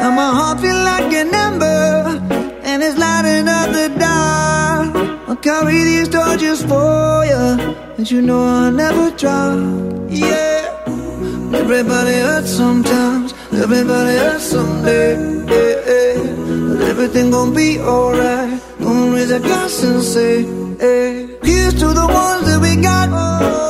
Now my heart feel like an ember and it's lighting up the dark. I'll carry these torches for you, and you know I'll never drop. Yeah. Everybody hurts sometimes, everybody hurts someday. Yeah, yeah. But everything gon' be alright. Gonna raise a glass and say, hey. Here's to the ones that we got.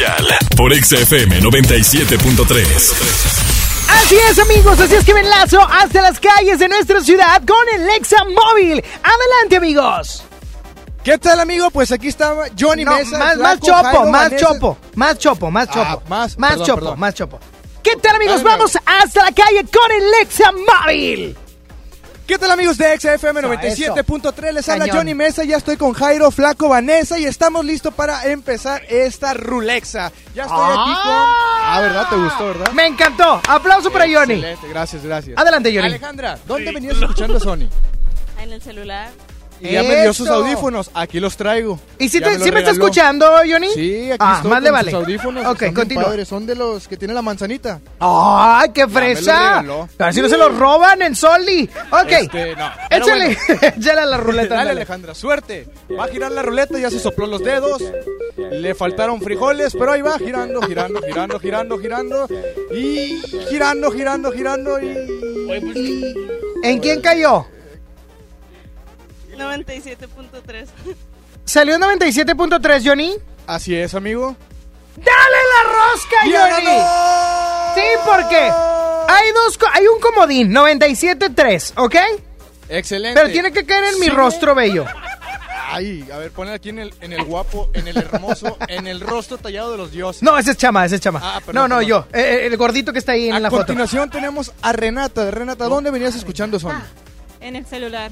especial por XFM 97.3. Así es, amigos, así es que me enlazo hasta las calles de nuestra ciudad con el Lexa Móvil. Adelante, amigos. ¿Qué tal, amigo? Pues aquí está Johnny No, Mesa. más, más chopo, Jairo, más Vanessa. chopo, más chopo, más Ah, chopo. más, más perdón, chopo, perdón. más chopo. ¿Qué tal, amigos? Vamos hasta la calle con el Lexa Móvil. ¿Qué tal amigos de XFM Eso, 97.3? Les habla. Johnny Mesa, ya estoy con Jairo, Flaco, Vanessa y estamos listos para empezar esta rulexa. Ya estoy aquí con... Ah, ¿verdad? ¿Te gustó, verdad? Me encantó. Aplauso para Johnny. Excelente, gracias, gracias. Adelante, Johnny. Alejandra, ¿dónde venías escuchando a Sony? En el celular. Y ya me dio sus audífonos, aquí los traigo. ¿Y si, te, me está regaló. escuchando, Johnny? Sí, aquí ah, estoy más le con vale. sus audífonos. Ok, continúa. padres, Son de los que tienen la manzanita. ¡Ay, qué fresa! A ver si no se los roban en Soli. Ok. Este, no. Échale, bueno. (laughs) échale a la ruleta. Dale. Alejandra, suerte. Va a girar la ruleta, ya se sopló los dedos. Le faltaron frijoles, pero ahí va, girando, girando, girando, girando, girando. Y girando, girando, girando. Y. ¿En quién cayó? 97.3. ¿Salió 97.3, Johnny? Así es, amigo. ¡Dale la rosca, ¡Ya Johnny! Sí, porque hay dos, co- hay un comodín, 97.3, ¿ok? Excelente. Pero tiene que caer en mi rostro bello. Ay, a ver, ponle aquí en el, en el guapo, en el hermoso, en el rostro tallado de los dioses. No, ese es Chama, ese es Chama. Ah, perdón, no, no, perdón. yo. Eh, eh, el gordito que está ahí en A la foto. continuación tenemos a Renata. Renata, ¿dónde venías escuchando Sony? En el celular.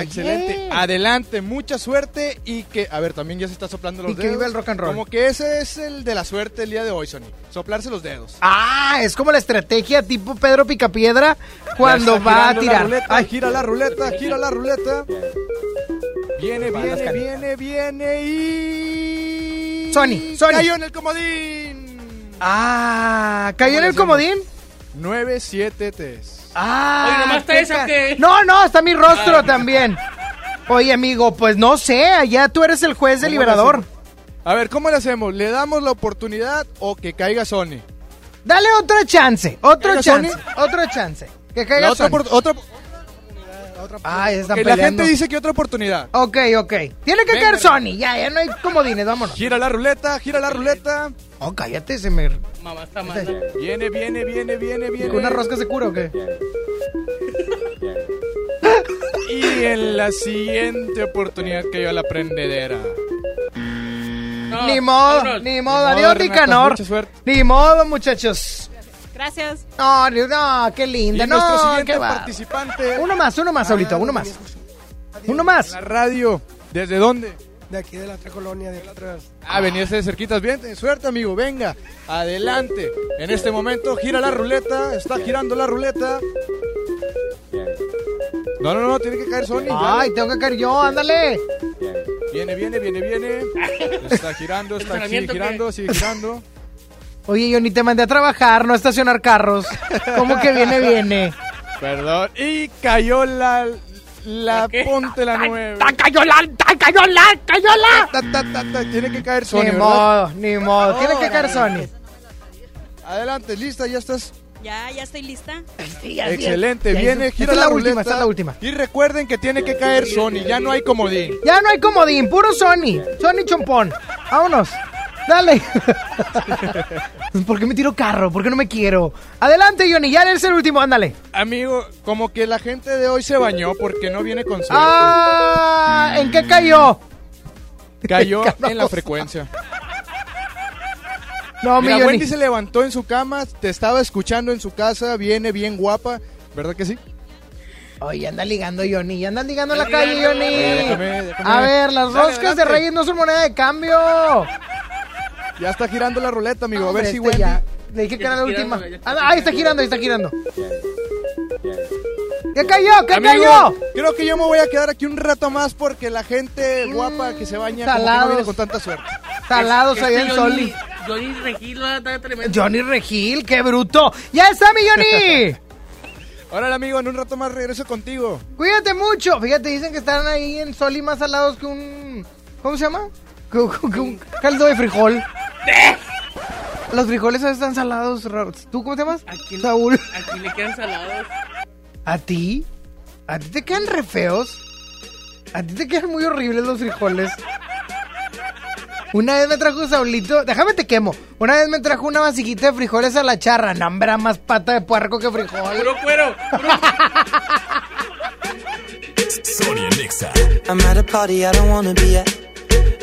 Excelente. Adelante, mucha suerte y que, a ver, también ya se está soplando los Y que dedos. viva el rock and roll. Como que ese es el de la suerte el día de hoy, Sony. Soplarse los dedos. Ah, es como la estrategia tipo Pedro Picapiedra cuando va a tirar. Ruleta, Ay, gira la ruleta, gira la ruleta. Viene, Van viene, viene, viene y. Sony, Sony. Cayó en el comodín. Ah, ¿cayó en ¿Cómo el comodín? 973. Ah, Oye, ¿nomás está esa qué? No, no, está mi rostro Ah. también. Oye, amigo, pues no sé, allá tú eres el juez ¿Cómo le deliberador. A ver, ¿cómo le hacemos? ¿Le damos la oportunidad o que caiga Sony? Dale otra chance, otro ¿Caiga chance, Sony? otro chance. Que caiga Sony. opor- otra, Ay, están que la peleando. gente dice que otra oportunidad. Ok, ok. Tiene que Venga, caer. Sony, ya, ya no hay comodines, vámonos. Gira la ruleta, gira la ruleta. Oh, cállate, se me... Mamá está mal. Viene, viene, viene, viene, viene. ¿Con una rosca se cura o qué? Y en la siguiente oportunidad cayó la prendedera. No, ni modo, ni modo. modo, Adiós, Nicanor. mucha suerte. Ni modo, muchachos. Gracias. No, qué Y linda. nuestro No, siguiente qué participante. Uno más, uno más, ahorita, uno más. Uno más. La radio. ¿Desde dónde? De aquí de la otra colonia, de atrás. Ah, venías de cerquitas. Bien, ten suerte, amigo. Venga, adelante. En este momento gira la ruleta. Está girando la ruleta. No, no, no, tiene que caer Sony. Ay, tengo que caer yo, ándale. Viene, viene, viene, viene. Está girando, está sigue ¿Entrenamiento girando, sigue girando. Oye, yo ni te mandé a trabajar, no a estacionar carros. ¿Cómo que viene, viene? Perdón. Y cayó la. La ponte la nueve. ¡Ta, cayó la! ¡Ta, cayó la! ¡Cayó la! Ta, ta, ta, ta, Tiene que caer Sony, Ni ¿verdad? modo, ni modo. Tiene que caer Sony. Adelante, lista, ya estás. Ya, ya estoy lista. Excelente, ya, viene, esta gira es la, la última, esta es la última. Y recuerden que tiene que caer Sony, ya no hay comodín. Ya no hay comodín, puro Sony. Sony chompón. Vámonos. Dale. (laughs) ¿Por qué me tiro carro? ¿Por qué no me quiero? Adelante, Johnny, ya eres el último, ándale. Amigo, como que la gente de hoy se bañó porque no viene con suerte. Ah, ¿en qué cayó? Cayó (laughs) en la frecuencia. No, mi Mira, Johnny. Wendy se levantó en su cama, te estaba escuchando en su casa, viene bien guapa, ¿verdad que sí? Oye, anda ligando Johnny, ya andan ligando en la calle, Johnny. Déjame, déjame. A ver, las Dale, roscas de. Reyes no son moneda de cambio. Ya está girando la ruleta, amigo. a ver Hombre, si este Wendy. ya. Le dije que era la última. Ah, ahí está girando, ahí está girando. ¿Qué cayó? ¿Qué Amigo, cayó? creo que yo me voy a quedar aquí un rato más porque la gente guapa que se baña como que no viene con tanta suerte. Salados Este ahí en Soli. Johnny Regil va a estar tremendo. Johnny Regil, qué bruto. ¡Ya está, mi Johnny! (laughs) Órale, amigo, en un rato más regreso contigo. Cuídate mucho. Fíjate, dicen que están ahí en Soli más salados que un. ¿Cómo se llama? Un caldo de frijol. Los frijoles están salados. raros. ¿Tú cómo te llamas? Aquí, Saúl. aquí le quedan salados. ¿A ti? ¿A ti te quedan re feos? ¿A ti te quedan muy horribles los frijoles? Una vez me trajo Saulito, déjame te quemo. Una vez me trajo una vasijita de frijoles a la charra. No, hombre, era más pata de puerco que frijol. Puro cuero. Sonia Nexa. I'm at a party I don't wanna be at.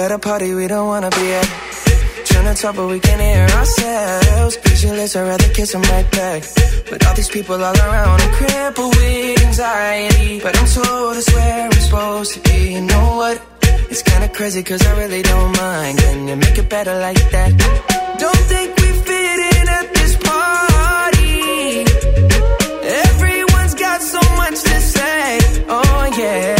at a party we don't wanna be at. Trying to talk but we can't hear ourselves. Pictureless, I'd rather kiss them right back. But all these people all around, I'm crippled with anxiety. But I'm told it's where I'm supposed to be. You know what? It's kinda crazy cause I really don't mind. Can you make it better like that? Don't think we fit in at this party. Everyone's got so much to say. Oh yeah,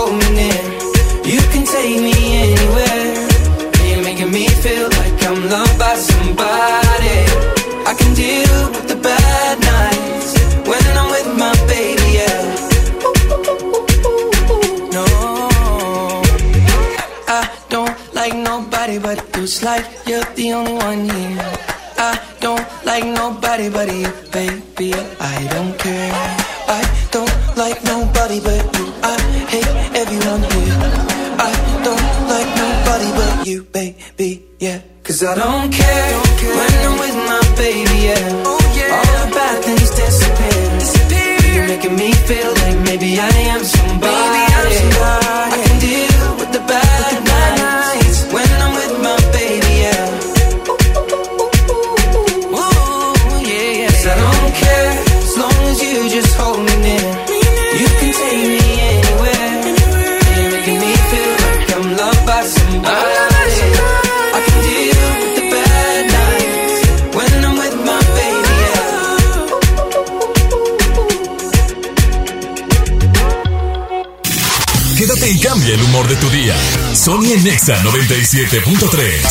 97.3.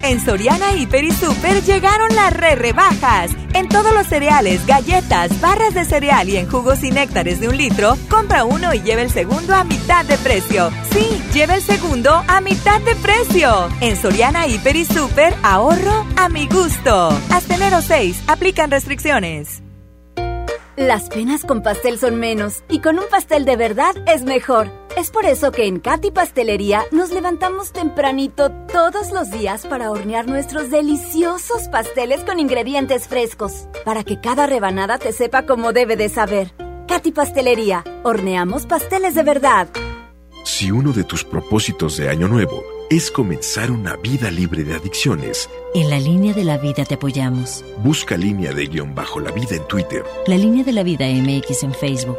En Soriana Hiper y Super llegaron las re rebajas. En todos los cereales, galletas, barras de cereal y en jugos y néctares de un litro, compra uno y lleva el segundo a mitad de precio. Sí, lleva el segundo a mitad de precio. En Soriana Hiper y Super, ahorro a mi gusto. Hasta enero 6, aplican restricciones. Las penas con pastel son menos y con un pastel de verdad es mejor. Es por eso que en Katy Pastelería nos levantamos tempranito todos los días para hornear nuestros deliciosos pasteles con ingredientes frescos, para que cada rebanada te sepa como debe de saber. Katy Pastelería, horneamos pasteles de verdad. Si uno de tus propósitos de Año Nuevo es comenzar una vida libre de adicciones, En la línea de la vida te apoyamos. busca línea de guion bajo la vida en Twitter, La línea de la vida MX en Facebook.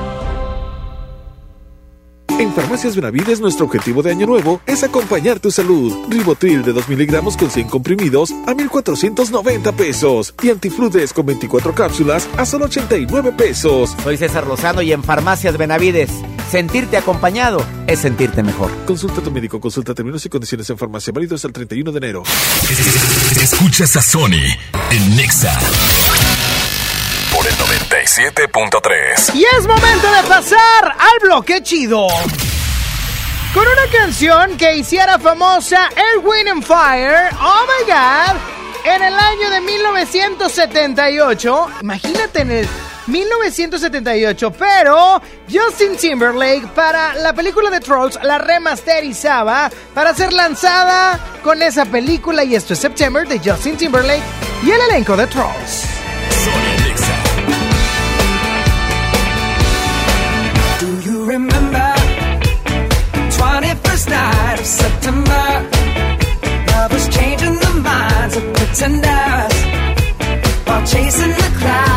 En Farmacias Benavides nuestro objetivo de año nuevo es acompañar tu salud. Ribotril de 2 miligramos con 100 comprimidos a 1,490 pesos. Y Antifludes con 24 cápsulas a solo 89 pesos. Soy César Lozano y en Farmacias Benavides, sentirte acompañado es sentirte mejor. Consulta a tu médico, consulta términos y condiciones en farmacia válidos el 31 de enero. Escuchas a Sony en Nexa 97.3. Y es momento de pasar al bloque chido. Con una canción que hiciera famosa Air, Wind and Fire, oh my god, en el año de 1978. Imagínate en el 1978, pero Justin Timberlake para la película de Trolls la remasterizaba para ser lanzada con esa película y esto es September de Justin Timberlake y el elenco de Trolls. Night of September? Lovers changing the minds of pretenders while chasing the clouds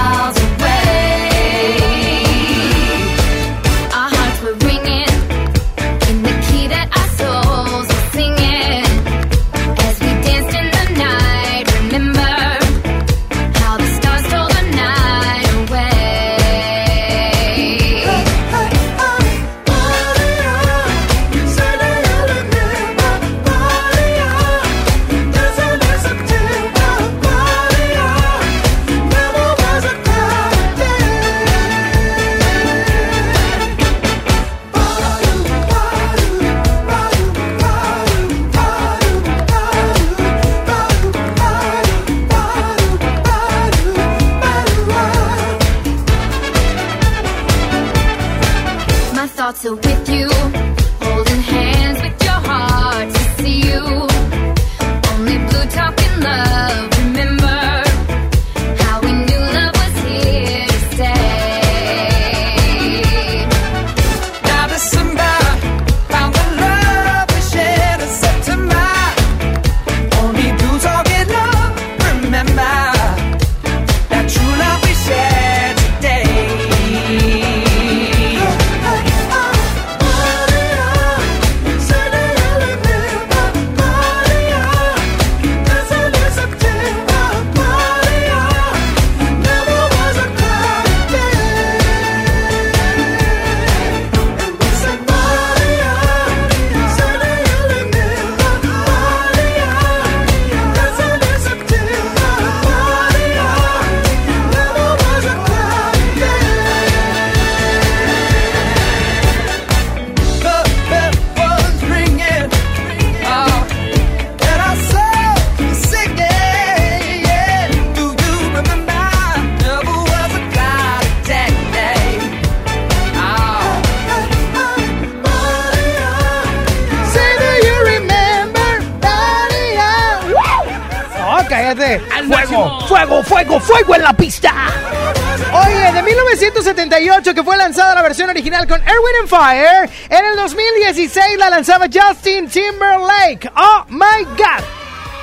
original con Erwin and Fire, en el 2016 la lanzaba Justin Timberlake. ¡Oh, my God!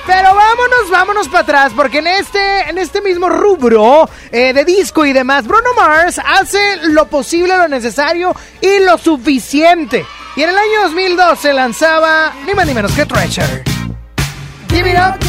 Pero vámonos, vámonos para atrás, porque en este, en este mismo rubro eh, de disco y demás, Bruno Mars hace lo posible, lo necesario y lo suficiente. Y en el año 2012 lanzaba ni más ni menos que Treasure. Give it up.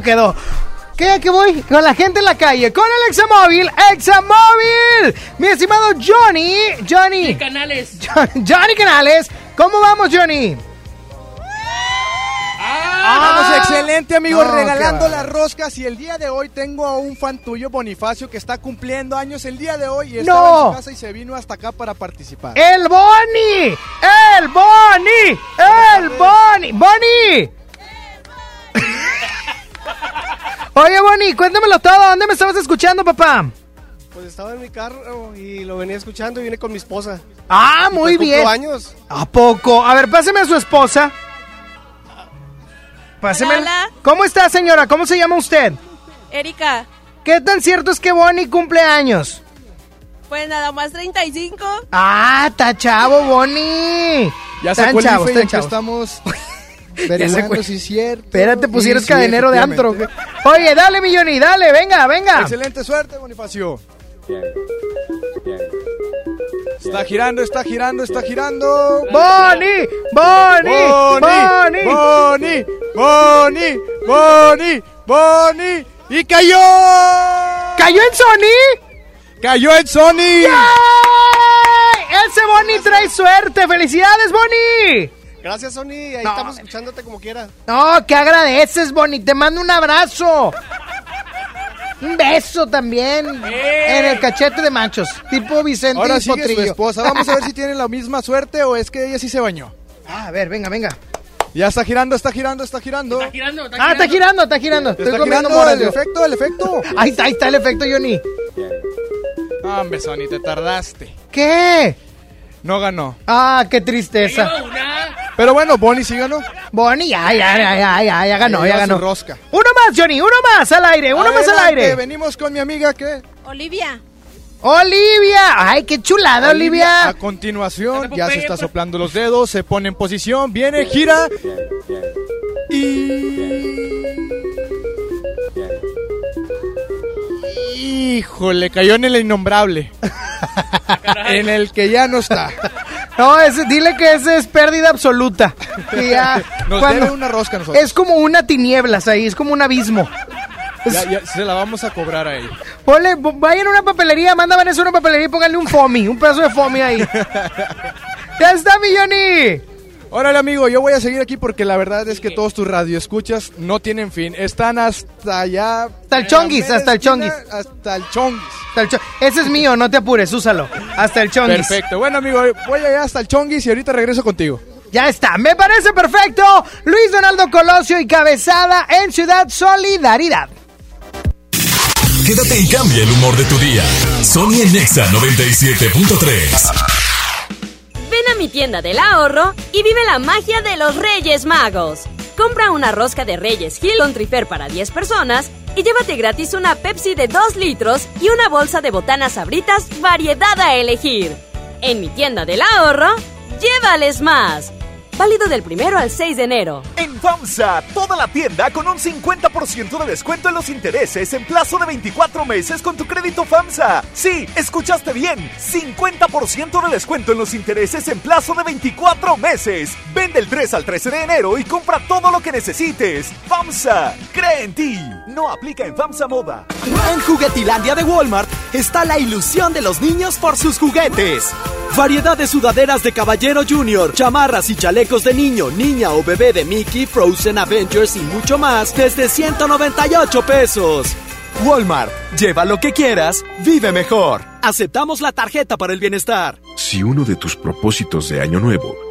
Quedó, quedó. ¿Qué? ¿Qué voy? Con la gente en la calle, con el Examóvil, Examóvil. Mi estimado Johnny, Johnny. Canales. (laughs) Johnny Canales. ¿Cómo vamos, Johnny? Vamos, excelente, amigo, No, regalando las roscas. Y el día de hoy tengo a un fan tuyo, Bonifacio, que está cumpliendo años el día de hoy y estaba No. en su casa y se vino hasta acá para participar. ¡El Bonnie! ¡El Bonnie! ¡El Bonnie! ¡Bonnie! Oye, Bonnie, cuéntamelo todo. ¿Dónde me estabas escuchando, papá? Pues estaba en mi carro y lo venía escuchando y vine con mi esposa. Ah, muy Y pues bien. años. ¿A poco? A ver, páseme a su esposa. Páseme. Hola. ¿Cómo está, señora? ¿Cómo se llama usted? Erika, ¿Qué tan cierto es que Bonnie cumple años? pues nada más 35. Ah, está chavo, Bonnie. Ya sacó el chavos, estamos (laughs) averiguando si es cierto. Espérate, pues si Y eres sí, cadenero de antro. Oye, dale, mi Johnny, dale, venga, venga. Excelente suerte, Bonifacio. Está girando, está girando, está girando. Bonnie, Bonnie, Bonnie, Bonnie. Bonnie, Bonnie, Bonnie. Y cayó. ¿Cayó en Sony? Cayó en Sony. ¡Yay! Ese Bonnie trae suerte. ¡Felicidades, Bonnie! Gracias, Sony. Ahí No. estamos escuchándote como quiera. No, que agradeces, Bonnie. Te mando un abrazo. Un beso también en el cachete de machos, tipo Vicente Ahora y sigue su esposa. Vamos a ver si tienen la misma suerte o es que ella sí se bañó. Ah, a ver, venga, venga. Ya está girando, está girando, está girando. Está girando, está Ah, está girando, está girando. Estoy Está comiendo girando el efecto, el efecto. Ahí está, ahí está el efecto, Johnny. Hombre, Sony, te tardaste. ¿Qué? No ganó. Ah, qué tristeza. Pero bueno, Bonnie sí ganó. Bonnie, ya, ya, ya, ya, ya, ya ganó, ya ganó. rosca. Uno más, Johnny, uno más al aire, uno más al aire. Venimos con mi amiga que. Olivia. Olivia, ay, qué chulada, Olivia. A continuación, ya se está soplando los dedos, se pone en posición, viene, gira. Y. Híjole, cayó en el innombrable. en el que ya no está. (laughs) No, ese, dile que ese es pérdida absoluta. Que ya, Nos cuando- debe una rosca a nosotros. es como una tinieblas ahí, es como un abismo. Ya, ya, se la vamos a cobrar a él. Ponle, vayan a una papelería, manda Vanessa a una papelería y pónganle un foamy, un pedazo de foamy ahí. (laughs) ya está, mi Johnny. Órale, amigo, yo voy a seguir aquí porque la verdad es que todos tus radioescuchas no tienen fin. Están hasta allá. Hasta el chonguis, hasta el chonguis. Hasta el chonguis. Hasta el cho- Ese es mío, no te apures, úsalo. Hasta el chonguis. Perfecto. Bueno, amigo, voy allá hasta el chonguis y ahorita regreso contigo. Ya está, me parece perfecto. Luis Donaldo Colosio y Cabezada en Ciudad Solidaridad. Quédate y cambia el humor de tu día. Sony en Nexa 97.3. Ven a mi tienda del ahorro y vive la magia de los Reyes Magos. Compra una rosca de Reyes Hill on Trifer para 10 personas y llévate gratis una Pepsi de 2 litros y una bolsa de botanas sabritas variedad a elegir. En mi tienda del ahorro, llévales más. Válido del primero al 6 de enero. En FAMSA, toda la tienda con un 50% de descuento en los intereses en plazo de 24 meses con tu crédito FAMSA. Sí, escuchaste bien. 50% de descuento en los intereses en plazo de 24 meses. Vende el 3 al 13 de enero y compra todo lo que necesites. FAMSA, cree en ti. No aplica en FAMSA Moda. En Juguetilandia de Walmart está la ilusión de los niños por sus juguetes. Variedad de sudaderas de Caballero Junior, chamarras y chalecos de niño, niña o bebé de Mickey, Frozen, Avengers y mucho más desde 198 pesos. Walmart, lleva lo que quieras, vive mejor. Aceptamos la tarjeta para el bienestar. Si uno de tus propósitos de año nuevo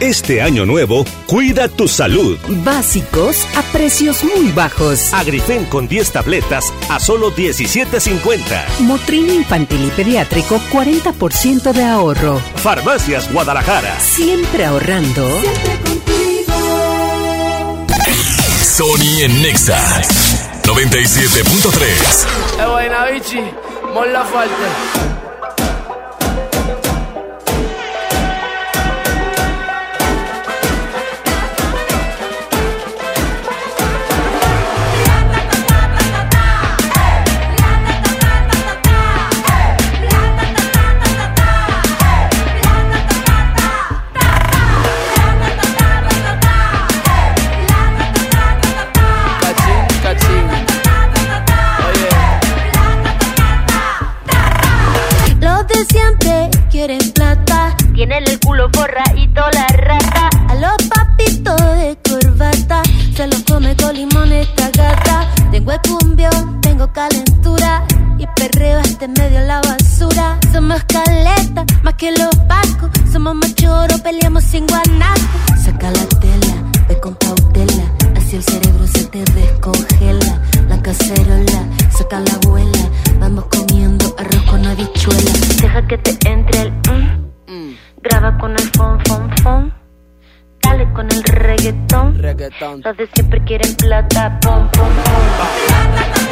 Este año nuevo, cuida tu salud. Básicos a precios muy bajos. Agrifen con 10 tabletas a solo 17.50. Motril infantil y pediátrico, 40% de ahorro. Farmacias Guadalajara. Siempre ahorrando. Sony en Nexa 97.3. Eh, buena, bichi. Mola falta. Tienen el culo forradito la rata. A los papitos de corbata. Se los come con limón esta gata. Tengo el cumbión, tengo calentura. Y perreo este medio la basura. Somos caleta, más que los pacos. Somos machoros, peleamos sin guanaco. Saca la tela, ve con cautela. Así el cerebro se te descongela. La cacerola, saca la abuela. De siempre quieren plata. Pom, pom, pom.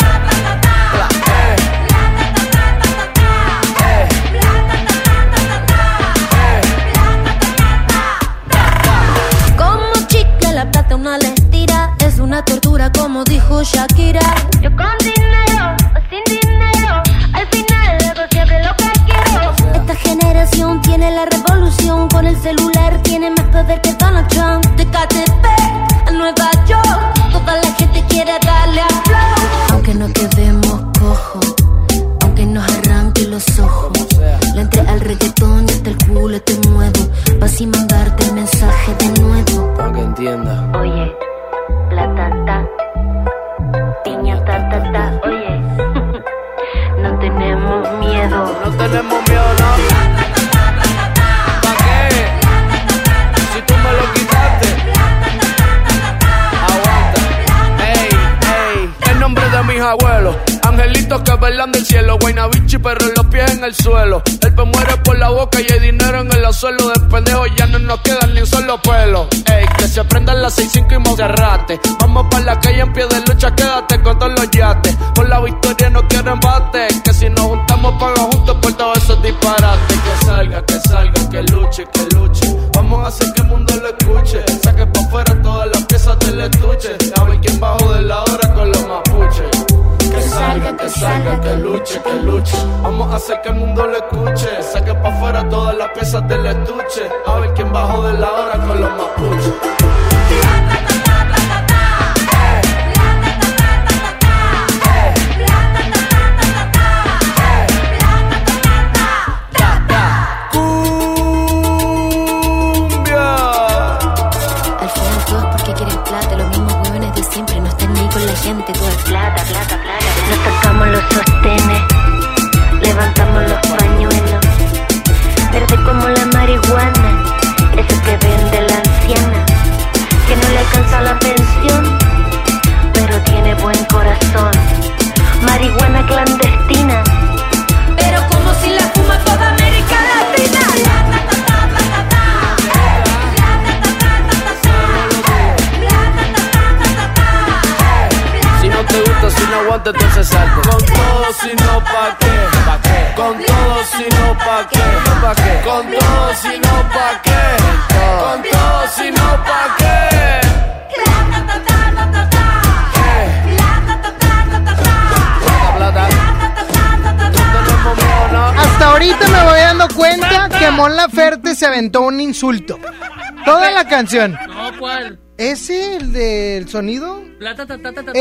Canción. No, ¿cuál? ¿Ese, el del sonido? Plata, ta, ta, ta, ta, ta.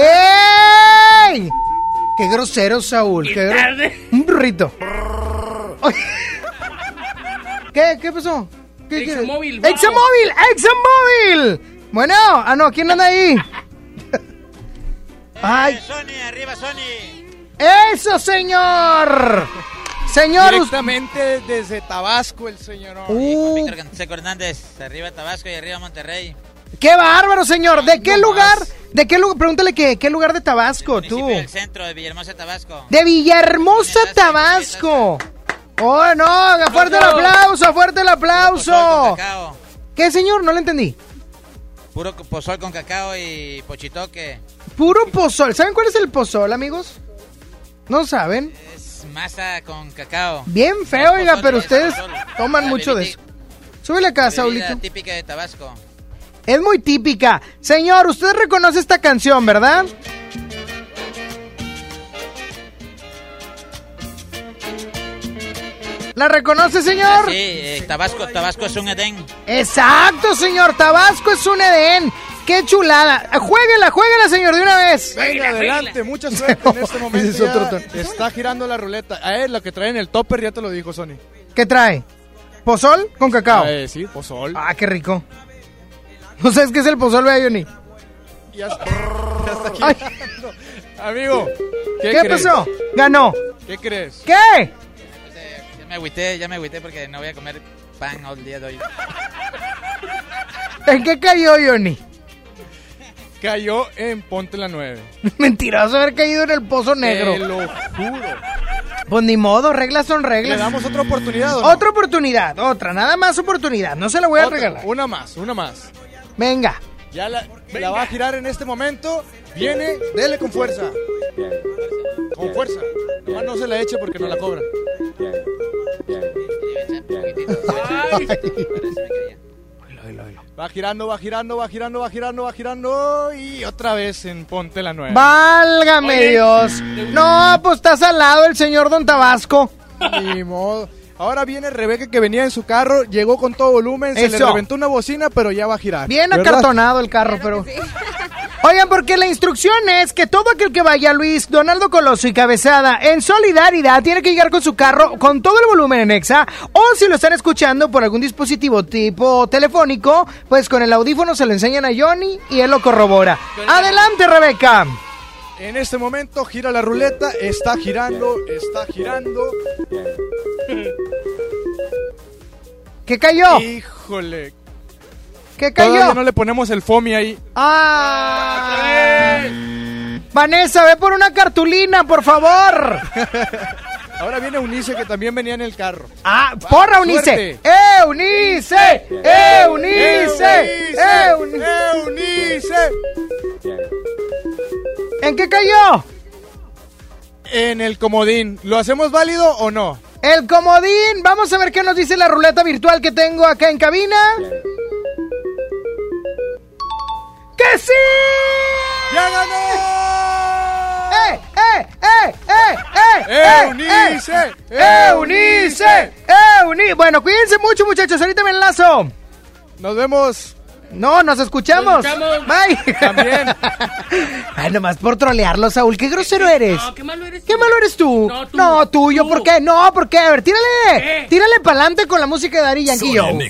¡Ey! ¡Qué grosero, Saúl! Qué qué gro- tarde. Un burrito. ¿Qué? ¿Qué pasó? ¿Qué quieres? Examóvil, vamos. ¡Examóvil! ¡Examóvil! Bueno, ah, no, ¿quién anda ahí? ¡Ay! Sony, arriba Sony. ¡Eso, señor! Señor, Directamente desde Tabasco, el señor. Uh. Víctor Canseco Hernández, arriba Tabasco y arriba Monterrey. ¡Qué bárbaro, señor! ¿De qué lugar? ¿De qué lugar? Pregúntale que, ¿qué lugar de Tabasco, tú? Municipio del centro de Villahermosa, Tabasco. De Villahermosa, Tabasco. ¡Oh, no! ¡Fuerte el aplauso! ¡Fuerte el aplauso! ¿Qué, señor? No lo entendí. Puro pozol con cacao y pochitoque. Puro pozol. ¿Saben cuál es el pozol, amigos? ¿No saben? Es masa con cacao. Bien feo, No, oiga, pero es ustedes toman mucho de eso. Súbele acá, Saulito. típica de Tabasco. Es muy típica. Señor, usted reconoce esta canción, ¿verdad? ¿La reconoce, señor? Sí, eh, Tabasco, Tabasco es un Edén. Exacto, señor. Tabasco es un Edén. ¡Qué chulada! Jueguela, jueguela, señor, de una vez. Venga, adelante, mucha suerte en este momento. (laughs) Ese es otro está girando la ruleta. A él, lo que trae en el topper, ya te lo dijo Sony. ¿Qué trae? ¿Pozol con cacao? Eh, sí, pozol. Ah, qué rico. ¿No sabes qué es el pozol, vea, Johnny? Ya está, ya está girando. Amigo, ¿qué, ¿Qué, crees? pasó? Ganó. ¿Qué crees? ¿Qué? Ya me agüité, ya me agüité porque no voy a comer pan el día de hoy. ¿En qué cayó, Johnny? Cayó en Ponte la 9. (laughs) Mentiroso haber caído en el pozo negro. Te lo juro. Pues ni modo, reglas son ¿Le reglas. damos otra oportunidad o no? Otra oportunidad, otra, nada más oportunidad. No se la voy a Otra, regalar. Una más, una más. Venga. Ya la, la va a girar en este momento. Viene, dele con fuerza. Con fuerza. Nomás no se la eche porque no la cobran. Va girando, va girando, va girando, va girando, va girando. Y otra vez en Ponte la 9. Válgame Oye. Dios. No, pues está salado el señor Don Tabasco. (laughs) Ni modo. Ahora viene Rebeca que venía en su carro, llegó con todo volumen, se le reventó una bocina, pero ya va a girar. Bien ¿verdad? acartonado el carro, pero... (laughs) Oigan, porque la instrucción es que todo aquel que vaya a Luis Donaldo Coloso y Cabezada en solidaridad tiene que llegar con su carro con todo el volumen en exa o si lo están escuchando por algún dispositivo tipo telefónico, pues con el audífono se lo enseñan a Johnny y él lo corrobora. Adelante, Rebeca. En este momento gira la ruleta, está girando, está girando. ¿Qué cayó? Híjole. ¿Qué cayó? Todavía no le ponemos el FOMI ahí. ¡Ah! Vanessa, ve por una cartulina, por favor. (laughs) Ahora viene Unice que también venía en el carro. Ah, porra, Unice. ¡Eh, Unice! ¡Eh, Unice! ¡Eh, Unice! Eunice! ¿En qué cayó? En el comodín. ¿Lo hacemos válido o no? El comodín. Vamos a ver qué nos dice la ruleta virtual que tengo acá en cabina. ¡Que sí! ¡Ya ganó! ¡Eh, eh, eh, eh, eh! ¡Eh, Unice! ¡Eh, Unice! ¡Eh, Unice! Bueno, cuídense mucho, muchachos. Ahorita me enlazo. Nos vemos. No, nos escuchamos. Nos escuchamos. Bye. También. (laughs) Ay, nomás por trolearlo, Saúl. Qué grosero eres. No, qué malo eres ¿Qué tú. malo eres tú? No, tú. No, tú, ¿yo Tú. por qué? No, ¿por qué? A ver, tírale. ¿Qué? Tírale para adelante con la música de Dari Yankee. Soy.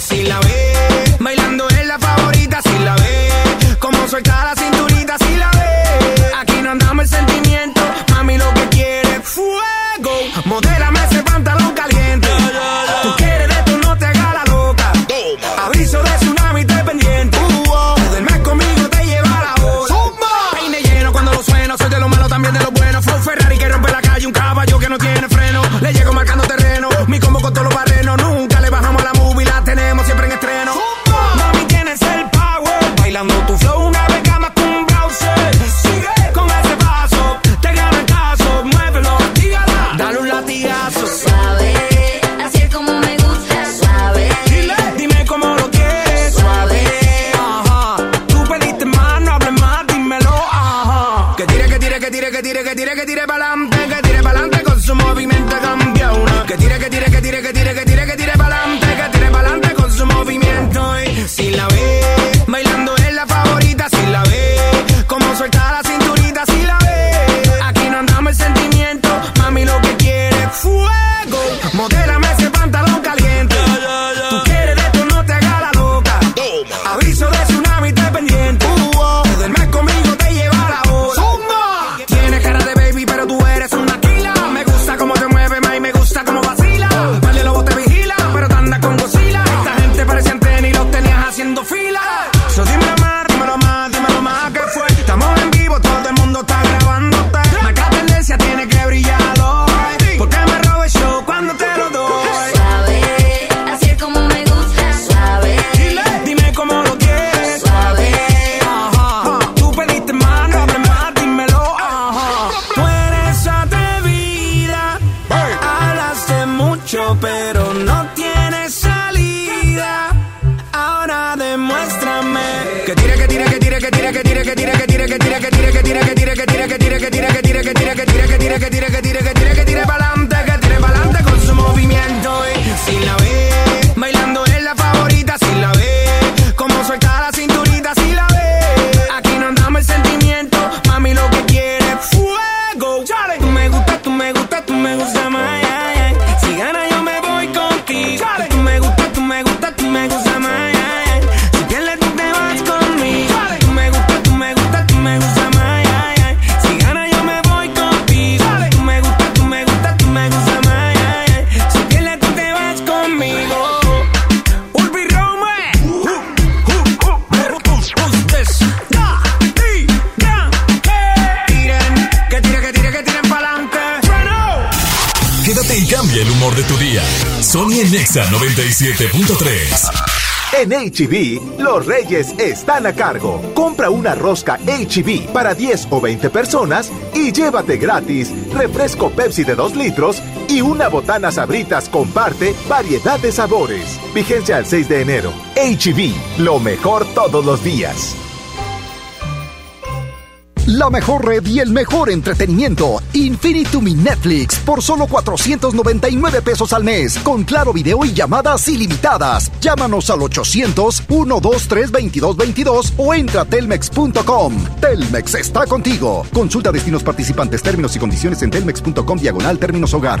si la ve. Bailando es la favorita, si la ve. Como suelta la cinturita, si la ve. Aquí no andamos el sentimiento, mami lo que quiere es fuego. Modérame. HB, los reyes están a cargo. Compra una rosca HB para 10 o 20 personas y llévate gratis refresco Pepsi de 2 litros y una botana sabritas comparte variedad de sabores. Vigencia al 6 de enero. HB, lo mejor todos los días. La mejor red y el mejor entretenimiento. Infinitum y Netflix por solo 499 pesos al mes. Con claro video y llamadas ilimitadas. Llámanos al 800-123-2222 o entra a telmex.com. Telmex está contigo. Consulta destinos participantes, términos y condiciones en telmex.com diagonal términos hogar.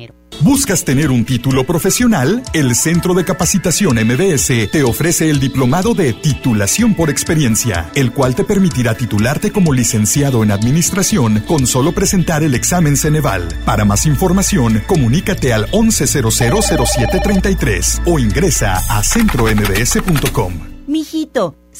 ¿Buscas tener un título profesional? El Centro de Capacitación MBS te ofrece el diplomado de titulación por experiencia, el cual te permitirá titularte como licenciado en administración con solo presentar el examen Ceneval. Para más información, comunícate al 11000733 o ingresa a centrombs.com. Mijito,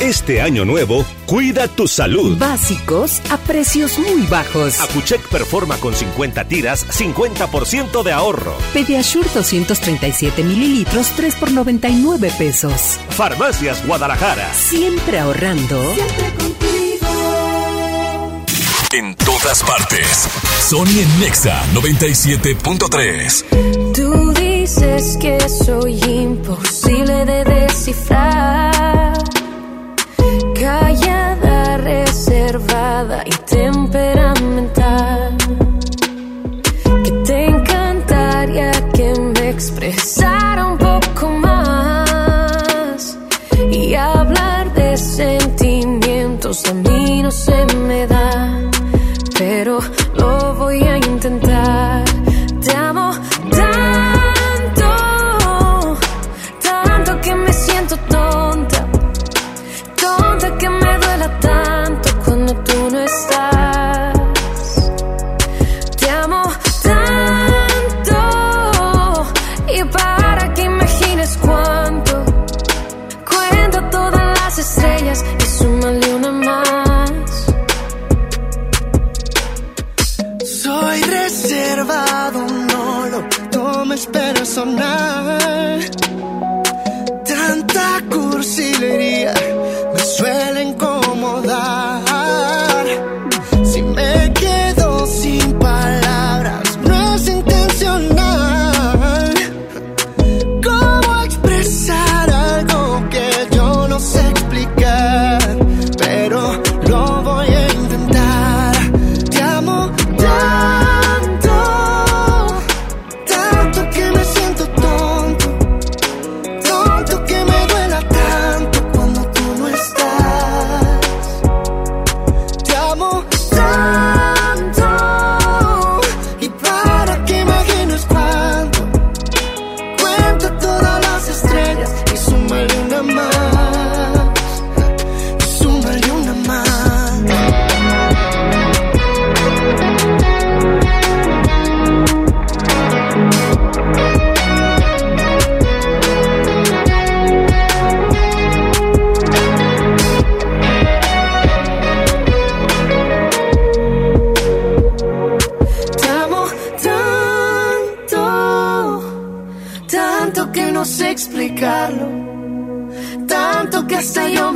Este año nuevo, cuida tu salud. Básicos a precios muy bajos. Acuchec Performa con 50 tiras, 50% de ahorro. Pediasure 237 mililitros, 3 por 99 pesos. Farmacias Guadalajara. Siempre ahorrando. En todas partes. Sony en Nexa 97.3. Tú dices que soy imposible de descifrar. Callada, reservada y temperamental. Que te encantaría que me expresara un poco más. Y hablar de sentimientos a mí no se me da. Pero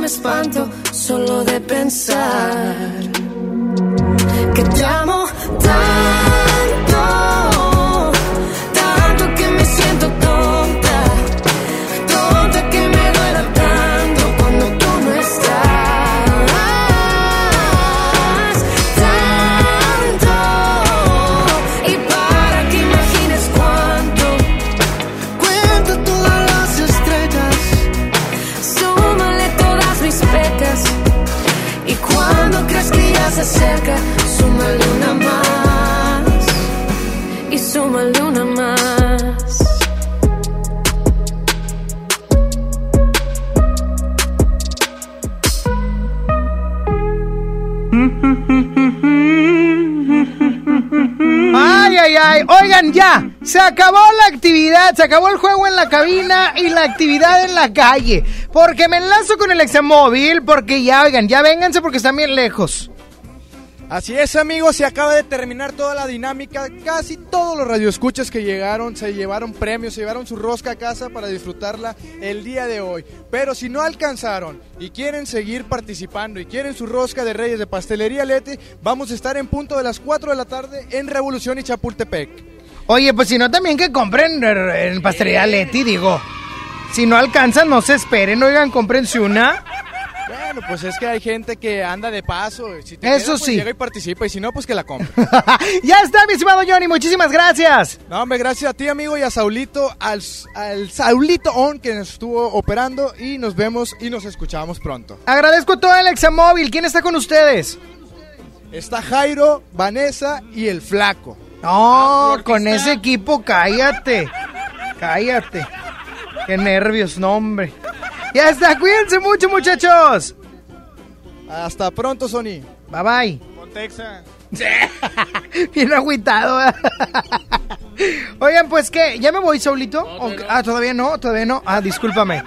me espanto solo de pensar que te amo Se acabó la actividad, se acabó el juego en la cabina y la actividad en la calle. Porque me enlazo con el examóvil, porque ya, oigan, ya vénganse porque están bien lejos. Así es, amigos, se acaba de terminar toda la dinámica. Casi todos los radioescuchas que llegaron se llevaron premios, se llevaron su rosca a casa para disfrutarla el día de hoy. Pero si no alcanzaron y quieren seguir participando y quieren su rosca de Reyes de Pastelería Leti, vamos a estar en punto de las 4 de la tarde en Revolución y Chapultepec. Oye, pues si no, también que compren en pastelería Leti, digo. Si no alcanzan, no se esperen, oigan, cómprense una. Bueno, pues es que hay gente que anda de paso. Si te Eso queda, pues sí. Llega y participa y si no, pues que la compre. (laughs) ya está, mi estimado Johnny, muchísimas gracias. No, hombre, gracias a ti, amigo, y a Saulito, al, al Saulito On que nos estuvo operando y nos vemos y nos escuchamos pronto. Agradezco todo el examóvil. ¿Quién está con ustedes? Está Jairo, Vanessa y el Flaco. No, con ese equipo, cállate. Cállate. Qué nervios, no, hombre. Ya está, cuídense mucho, muchachos. Hasta pronto, Sony. Bye bye. Con Texas. (laughs) Bien agüitado. ¿eh? (laughs) Oigan, pues qué, ¿ya me voy, Saulito? ¿O qué? Ah, todavía no, todavía no. Ah, discúlpame.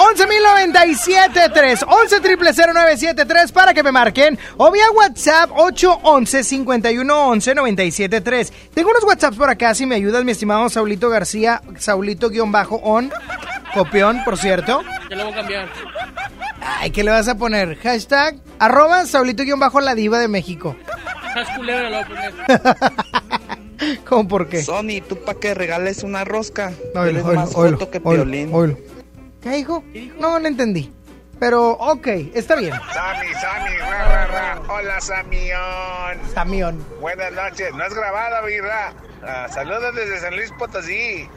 11.097.3, 11 triple 0973 para que me marquen. O vía WhatsApp 811 5111 973. Tengo unos WhatsApps por acá, si me ayudas, mi estimado Saulito García, Saulito-on, copión, por cierto. Ya lo voy a cambiar. Ay, ¿qué le vas a poner? Hashtag, arroba Saulito-la diva de México. Culebra, lo voy a poner. ¿Cómo por qué? Sony, ¿tú para que regales una rosca? Oilo, oilo, más oilo, que oilo, Piolín. oilo. ¿Qué dijo? No, no entendí. Pero, ok, está bien. Sammy, Sammy, ra, ra, ra. Hola, Samión. Samión. Buenas noches. No es grabada, ¿verdad? Ah, saludos desde San Luis Potosí.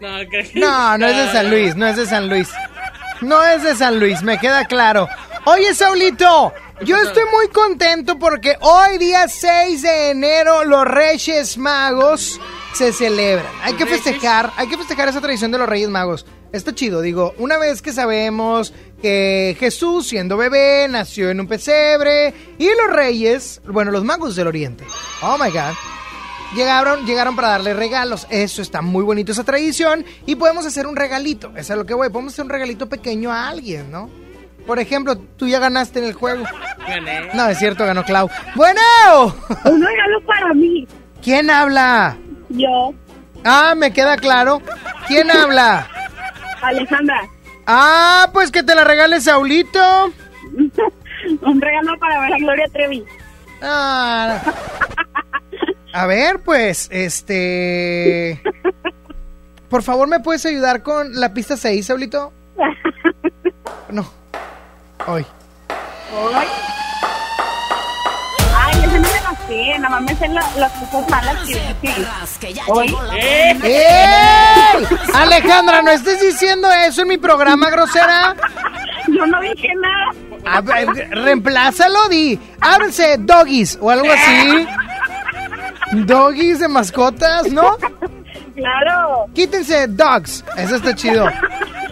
No, No, no es de San Luis, no es de San Luis. No es de San Luis, me queda claro. Oye, Saulito, yo estoy muy contento porque hoy, día 6 de enero, los Reyes Magos se celebran. Hay que festejar, hay que festejar esa tradición de los Reyes Magos. Está chido, digo, una vez que sabemos que Jesús, siendo bebé, nació en un pesebre y los reyes, bueno, los magos del oriente. Oh my god. Llegaron, llegaron para darle regalos. Eso está muy bonito, esa tradición. Y podemos hacer un regalito. Eso es a lo que voy. Podemos hacer un regalito pequeño a alguien, ¿no? Por ejemplo, tú ya ganaste en el juego. Gané. No, es cierto, ganó Clau. ¡Bueno! Un regalo para mí. ¿Quién habla? Yo, Ah, me queda claro. ¿Quién habla? Alejandra. Ah, pues que te la regale Saulito. (laughs) Un regalo para ver a Gloria Trevi. Ah. A ver, pues, este... Por favor, ¿me puedes ayudar con la pista 6, Saulito? (laughs) No. Hoy. Ay, sé. Nada más me la- las cosas malas que. Hoy. ¡Ey! Alejandra, no estés diciendo eso en mi programa, grosera. Yo no dije nada. A ver, reemplázalo, di. Ábrense doggies o algo así. Doggies de mascotas, ¿no? Claro. Quítense dogs. Eso está chido.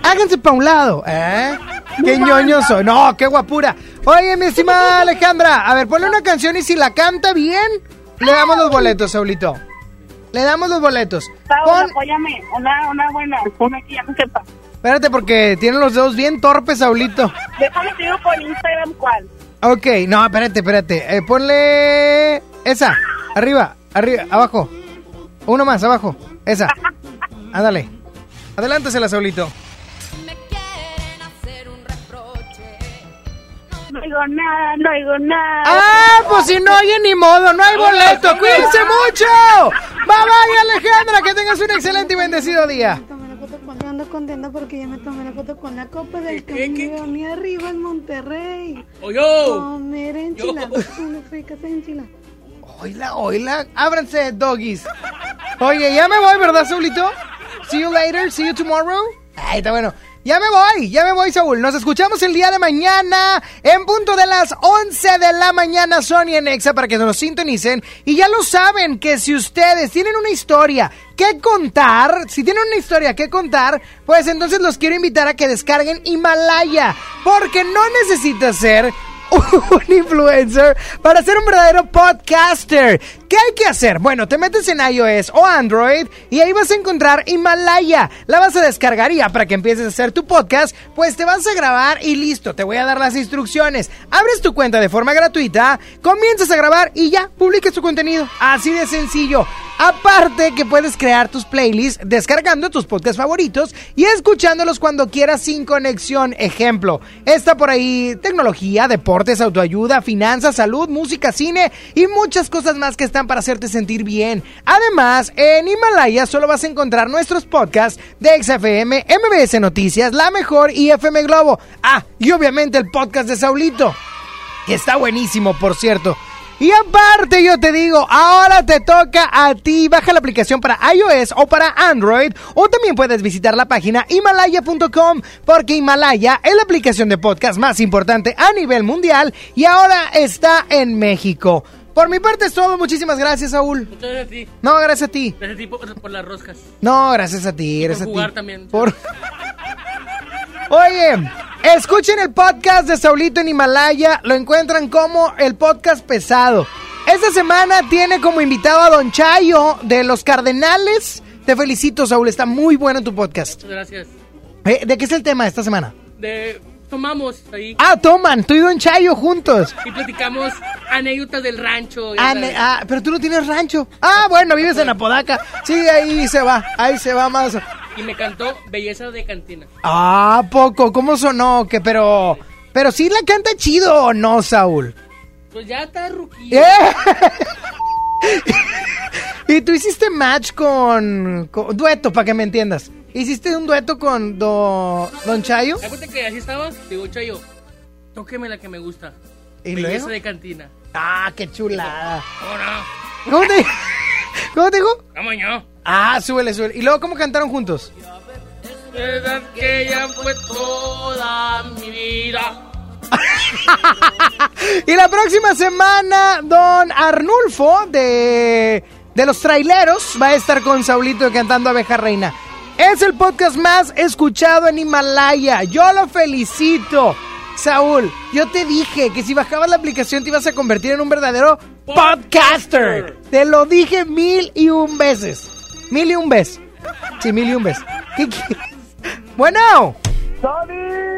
Háganse pa' un lado, ¿eh? Qué ñoño soy. No, qué guapura. Oye, mi estimada Alejandra, a ver, ponle una canción y si la canta bien, le damos los boletos, Saulito. Le damos los boletos. Saúl, Pon, apóyame. Una, una buena. Una que ya no sepa. espérate porque tiene los dedos bien torpes, Saulito. Déjame te digo por Instagram cuál. Ok, no, espérate, espérate. Eh, ponle esa. Arriba, arriba, abajo. Uno más, abajo. Esa. (laughs) Ándale. Adelántesela, Saulito. No digo nada, no digo nada. Ah, pues si no oye ni modo, no hay boleto. Cuídense mucho. Bye bye, Alejandra. Que tengas un excelente y bendecido día. Ando contenta porque ya me tomé la foto con la copa del camión y arriba en Monterrey. ¡Oyo! Comer enchiladas, unas ricas enchiladas. Oila, oila. Ábranse, doggies. Oye, ya me voy, ¿verdad, Saulito? See you later, see you tomorrow. Ahí está bueno. Ya me voy, ya me voy, Saúl. Nos escuchamos el día de mañana en punto de las 11 de la mañana, Sony en Exa, para que nos sintonicen. Y ya lo saben que si ustedes tienen una historia que contar, si tienen una historia que contar, pues entonces los quiero invitar a que descarguen Himalaya, porque no necesitas ser (laughs) un influencer para ser un verdadero podcaster. ¿Qué hay que hacer? Bueno, te metes en iOS o Android y ahí vas a encontrar Himalaya. La vas a descargar y ya para que empieces a hacer tu podcast, pues te vas a grabar y listo, te voy a dar las instrucciones. Abres tu cuenta de forma gratuita, comienzas a grabar y ya, publicas tu contenido. Así de sencillo. Aparte que puedes crear tus playlists descargando tus podcasts favoritos y escuchándolos cuando quieras sin conexión. Ejemplo, está por ahí tecnología, deportes, autoayuda, finanzas, salud, música, cine y muchas cosas más que están para hacerte sentir bien. Además, en Himalaya solo vas a encontrar nuestros podcasts de XFM, MBS Noticias, La Mejor y FM Globo. Ah, y obviamente el podcast de Saulito, que está buenísimo, por cierto. Y aparte yo te digo, ahora te toca a ti. Baja la aplicación para iOS o para Android o también puedes visitar la página himalaya.com porque Himalaya es la aplicación de podcast más importante a nivel mundial y ahora está en México. Por mi parte es todo. Muchísimas gracias, Saúl. Muchas gracias a ti. No, gracias a ti. Gracias a ti por, por las roscas. No, gracias a ti, gracias por a jugar ti. también. Por... Oye, escuchen el podcast de Saulito en Himalaya. Lo encuentran como el podcast pesado. Esta semana tiene como invitado a Don Chayo de los Cardenales. Te felicito, Saúl. Está muy bueno tu podcast. Muchas gracias. Eh, ¿De qué es el tema esta semana? De, tomamos ahí Ah, toman. Tú y Don Chayo juntos. y platicamos anécdotas del rancho. ah, pero tú no tienes rancho. Ah, bueno, vives en Apodaca. Sí, ahí se va. Ahí se va más. Y me cantó Belleza de Cantina. Ah, poco. ¿Cómo sonó? Que pero. Pero sí la canta chido o no, Saúl. Pues ya está ruquillo. ¡Eh! (laughs) y tú hiciste match con, con- dueto, para que me entiendas. Hiciste un dueto con do- Don Chayo. Acuérdate que así estaba. Digo, Chayo, tóqueme la que me gusta. ¿Y Belleza luego? de Cantina. Ah, qué chulada. ¿Cómo te, ¿Cómo te dijo? (laughs) mañana. Ah, súbele, súbele. ¿Y luego cómo cantaron juntos? Verdad que ya fue toda mi vida. (laughs) Y la próxima semana, don Arnulfo de, de los traileros va a estar con Saulito cantando Abeja Reina. Es el podcast más escuchado en Himalaya. Yo lo felicito. Saúl, yo te dije que si bajabas la aplicación te ibas a convertir en un verdadero podcaster. Te lo dije mil y un veces. Mil y un veces. Sí, mil y un veces. ¿Qué quieres? Bueno.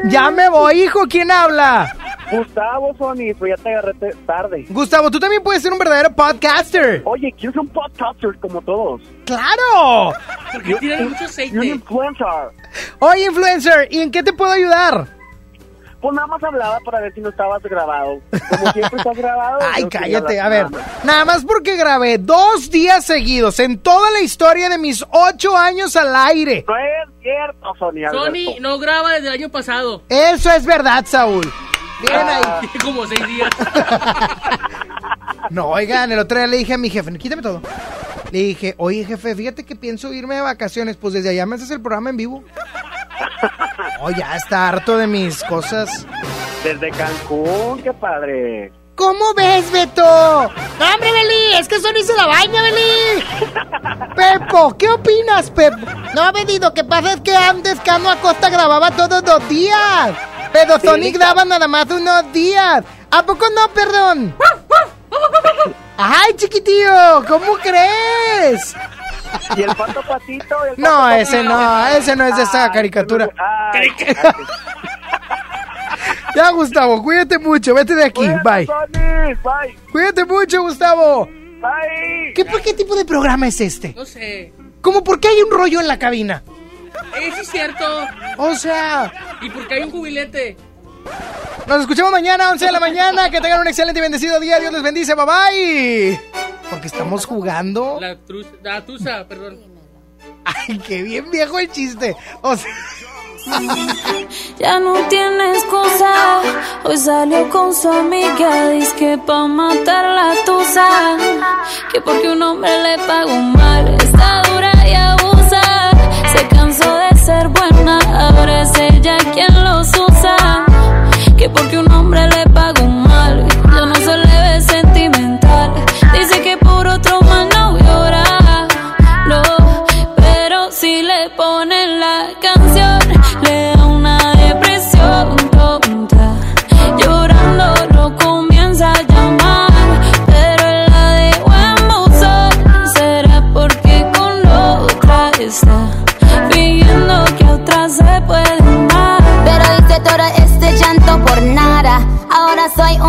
Ya me voy, hijo. ¿Quién habla? Gustavo, Sony, pues ya te agarré tarde. Gustavo, tú también puedes ser un verdadero podcaster. Oye, ¿quién es un podcaster como todos? ¡Claro! Porque tienen mucho Y un aceite. influencer. Oye, influencer, ¿y en qué te puedo ayudar? Pues nada más hablaba para ver si no estabas grabado. Como siempre estás grabado. (laughs) Ay, cállate. A ver, nada más. porque grabé dos días seguidos en toda la historia de mis ocho años al aire. No es cierto, Sony. Sony no graba desde el año pasado. Eso es verdad, Saúl. Bien ahí. Tiene como seis días. No, oigan, el otro día le dije a mi jefe, quítame todo. Le dije, oye jefe, fíjate que pienso irme de vacaciones, pues desde allá me haces el programa en vivo. Oh, ya está harto de mis cosas. Desde Cancún, qué padre. ¿Cómo ves, Beto? No, hombre, Beli, es que Sony se la baña, Beli. Pepo, ¿qué opinas, Pepo? No, Beli, lo que pasa es que antes Cano Acosta grababa todos los días. Pero Sí, Sony graba nada más unos días. ¿A poco no, perdón? Ay, chiquitío, ¿cómo crees? ¿Y el pato patito? ¿El pato No, patito? ese no, ese no es de esa Ay, caricatura. ay, Ya, Gustavo, cuídate mucho, vete de aquí, bye. Bye. Cuídate mucho, Gustavo. Bye. ¿Qué, qué tipo de programa es este? No sé. ¿Cómo por qué hay un rollo en la cabina? Eh, sí es cierto. O sea, ¿Y por qué hay un jubilete? nos escuchamos mañana, 11 de la mañana. Que tengan un excelente y bendecido día. Dios les bendice. Bye bye. Porque estamos jugando. La, truz, la tusa, perdón. Ay, qué bien viejo el chiste. O sea. Ya no tiene excusa. Hoy salió con su amiga. Dice que pa' matar la tusa. Que porque un hombre le pagó mal. Está dura y abusa. Se de ser buena. Ahora es ella quien los usa. Que porque un hombre le pagó mal. Ya no se le ve sentimental.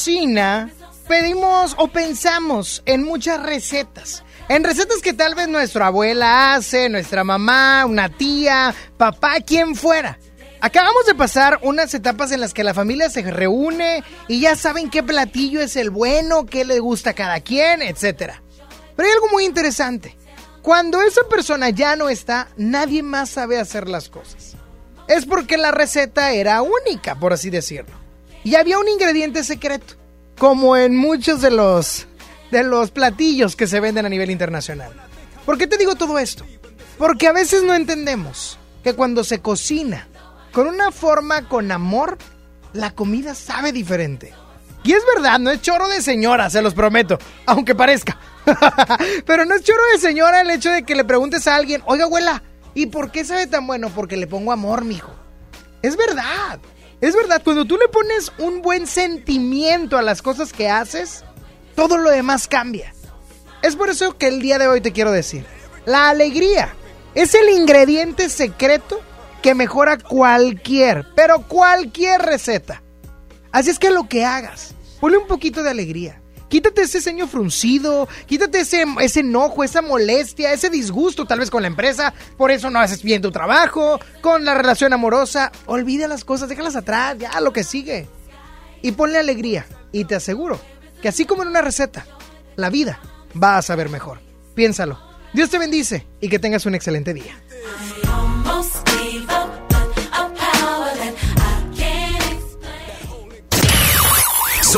cocina, pedimos o pensamos en muchas recetas. En recetas que tal vez nuestra abuela hace, nuestra mamá, una tía, papá, quien fuera. Acabamos de pasar unas etapas en las que la familia se reúne y ya saben qué platillo es el bueno, qué le gusta a cada quien, etcétera. Pero hay algo muy interesante. Cuando esa persona ya no está, nadie más sabe hacer las cosas. Es porque la receta era única, por así decirlo. Y había un ingrediente secreto, como en muchos de los de los platillos que se venden a nivel internacional. ¿Por qué te digo todo esto? Porque a veces no entendemos que cuando se cocina con una forma con amor, la comida sabe diferente. Y es verdad, no es choro de señora, se los prometo, aunque parezca. (laughs) Pero no es choro de señora el hecho de que le preguntes a alguien, oiga abuela, ¿y por qué sabe tan bueno? Porque le pongo amor, mijo. Es verdad, es verdad, cuando tú le pones un buen sentimiento a las cosas que haces, todo lo demás cambia. Es por eso que el día de hoy te quiero decir, la alegría es el ingrediente secreto que mejora cualquier, pero cualquier receta. Así es que lo que hagas, ponle un poquito de alegría. Quítate ese ceño fruncido, quítate ese, ese enojo, esa molestia, ese disgusto tal vez con la empresa, por eso no haces bien tu trabajo, con la relación amorosa. Olvida las cosas, déjalas atrás, ya lo que sigue. Y ponle alegría, y te aseguro que así como en una receta, la vida va a saber mejor. Piénsalo. Dios te bendice y que tengas un excelente día.